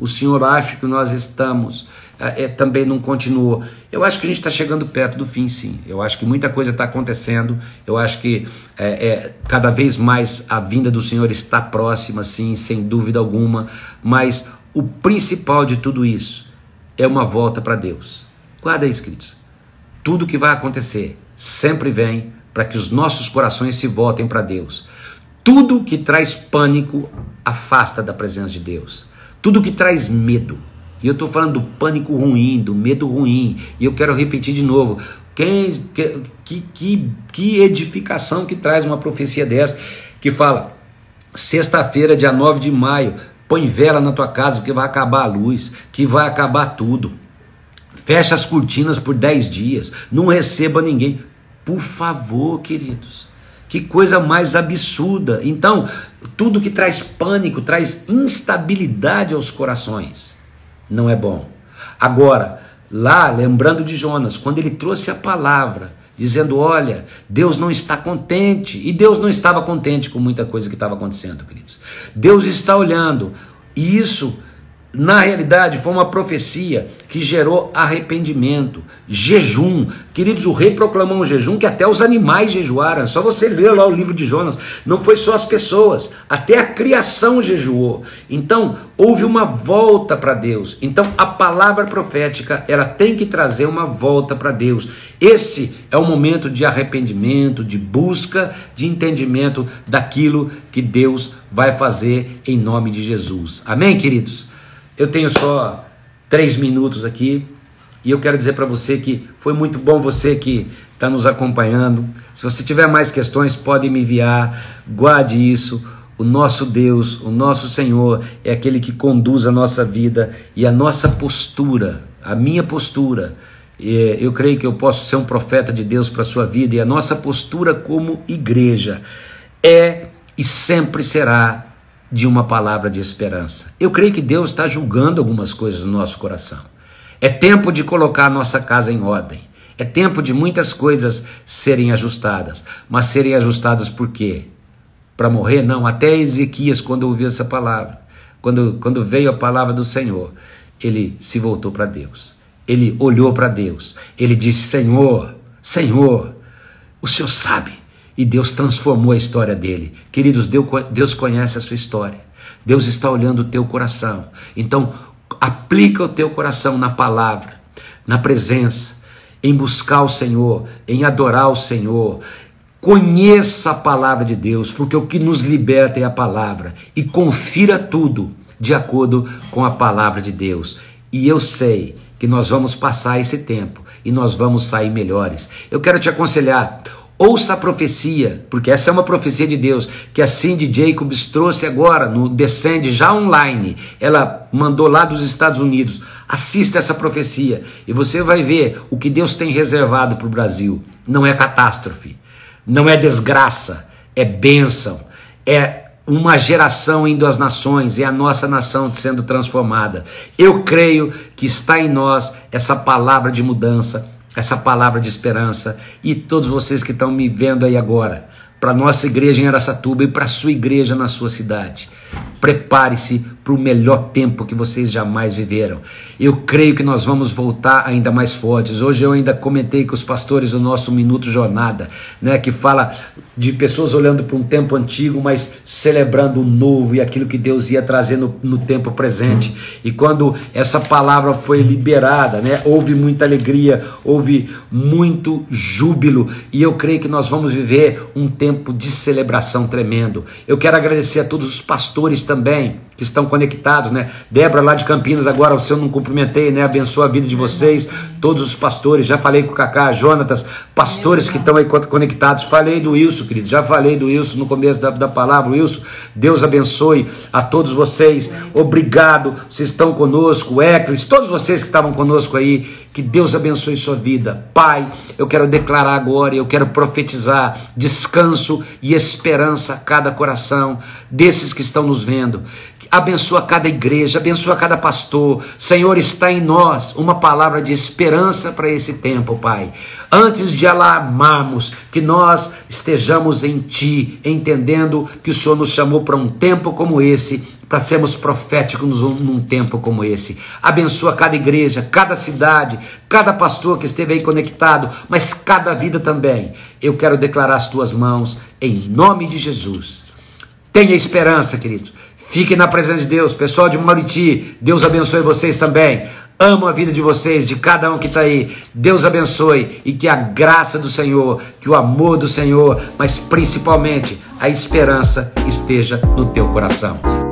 o senhor acha que nós estamos? É, é, também não continuou. Eu acho que a gente está chegando perto do fim, sim. Eu acho que muita coisa está acontecendo. Eu acho que é, é, cada vez mais a vinda do Senhor está próxima, sim, sem dúvida alguma. Mas o principal de tudo isso é uma volta para Deus. Guarda aí, queridos. Tudo que vai acontecer sempre vem para que os nossos corações se voltem para Deus. Tudo que traz pânico afasta da presença de Deus. Tudo que traz medo e eu estou falando do pânico ruim, do medo ruim. E eu quero repetir de novo. Quem, que, que, que edificação que traz uma profecia dessa que fala: sexta-feira, dia 9 de maio, põe vela na tua casa porque vai acabar a luz, que vai acabar tudo. Fecha as cortinas por 10 dias, não receba ninguém. Por favor, queridos. Que coisa mais absurda. Então, tudo que traz pânico, traz instabilidade aos corações não é bom. Agora, lá, lembrando de Jonas, quando ele trouxe a palavra, dizendo: Olha, Deus não está contente, e Deus não estava contente com muita coisa que estava acontecendo, queridos. Deus está olhando, e isso na realidade, foi uma profecia que gerou arrependimento, jejum. Queridos, o rei proclamou um jejum que até os animais jejuaram. Só você ler lá o livro de Jonas. Não foi só as pessoas, até a criação jejuou. Então, houve uma volta para Deus. Então, a palavra profética, ela tem que trazer uma volta para Deus. Esse é o momento de arrependimento, de busca, de entendimento daquilo que Deus vai fazer em nome de Jesus. Amém, queridos? Eu tenho só três minutos aqui e eu quero dizer para você que foi muito bom você que está nos acompanhando. Se você tiver mais questões, pode me enviar. Guarde isso. O nosso Deus, o nosso Senhor, é aquele que conduz a nossa vida e a nossa postura, a minha postura. Eu creio que eu posso ser um profeta de Deus para a sua vida e a nossa postura como igreja é e sempre será de uma palavra de esperança. Eu creio que Deus está julgando algumas coisas no nosso coração. É tempo de colocar a nossa casa em ordem. É tempo de muitas coisas serem ajustadas. Mas serem ajustadas por quê? Para morrer? Não. Até Ezequias, quando ouviu essa palavra, quando, quando veio a palavra do Senhor, ele se voltou para Deus. Ele olhou para Deus. Ele disse: Senhor, Senhor, o Senhor sabe. E Deus transformou a história dele. Queridos, Deus conhece a sua história. Deus está olhando o teu coração. Então, aplica o teu coração na palavra, na presença, em buscar o Senhor, em adorar o Senhor. Conheça a palavra de Deus, porque o que nos liberta é a palavra. E confira tudo de acordo com a palavra de Deus. E eu sei que nós vamos passar esse tempo e nós vamos sair melhores. Eu quero te aconselhar. Ouça a profecia, porque essa é uma profecia de Deus, que a Cindy Jacobs trouxe agora no Descende já online. Ela mandou lá dos Estados Unidos. Assista essa profecia e você vai ver o que Deus tem reservado para o Brasil. Não é catástrofe, não é desgraça, é bênção, é uma geração indo às nações, é a nossa nação sendo transformada. Eu creio que está em nós essa palavra de mudança essa palavra de esperança e todos vocês que estão me vendo aí agora, para nossa igreja em Aracatuba e para sua igreja na sua cidade. Prepare-se para o melhor tempo que vocês jamais viveram. Eu creio que nós vamos voltar ainda mais fortes. Hoje eu ainda comentei com os pastores do nosso Minuto Jornada, né, que fala de pessoas olhando para um tempo antigo, mas celebrando o novo e aquilo que Deus ia trazer no, no tempo presente. E quando essa palavra foi liberada, né, houve muita alegria, houve muito júbilo, e eu creio que nós vamos viver um tempo de celebração tremendo. Eu quero agradecer a todos os pastores também que estão conectados, né? Débora lá de Campinas, agora se eu não cumprimentei, né? Abençoa a vida de vocês, todos os pastores, já falei com o Cacá, Jonatas, pastores que estão aí conectados, falei do Wilson, querido, já falei do Wilson no começo da, da palavra, Wilson, Deus abençoe a todos vocês, obrigado, vocês estão conosco, Eclis, todos vocês que estavam conosco aí, que Deus abençoe sua vida. Pai, eu quero declarar agora, eu quero profetizar descanso e esperança a cada coração desses que estão nos vendo abençoa cada igreja, abençoa cada pastor. Senhor, está em nós uma palavra de esperança para esse tempo, Pai. Antes de alarmarmos, que nós estejamos em Ti, entendendo que o Senhor nos chamou para um tempo como esse, para sermos proféticos num tempo como esse. Abençoa cada igreja, cada cidade, cada pastor que esteve aí conectado, mas cada vida também. Eu quero declarar as tuas mãos em nome de Jesus. Tenha esperança, querido. Fiquem na presença de Deus. Pessoal de Mauriti, Deus abençoe vocês também. Amo a vida de vocês, de cada um que está aí. Deus abençoe e que a graça do Senhor, que o amor do Senhor, mas principalmente a esperança esteja no teu coração.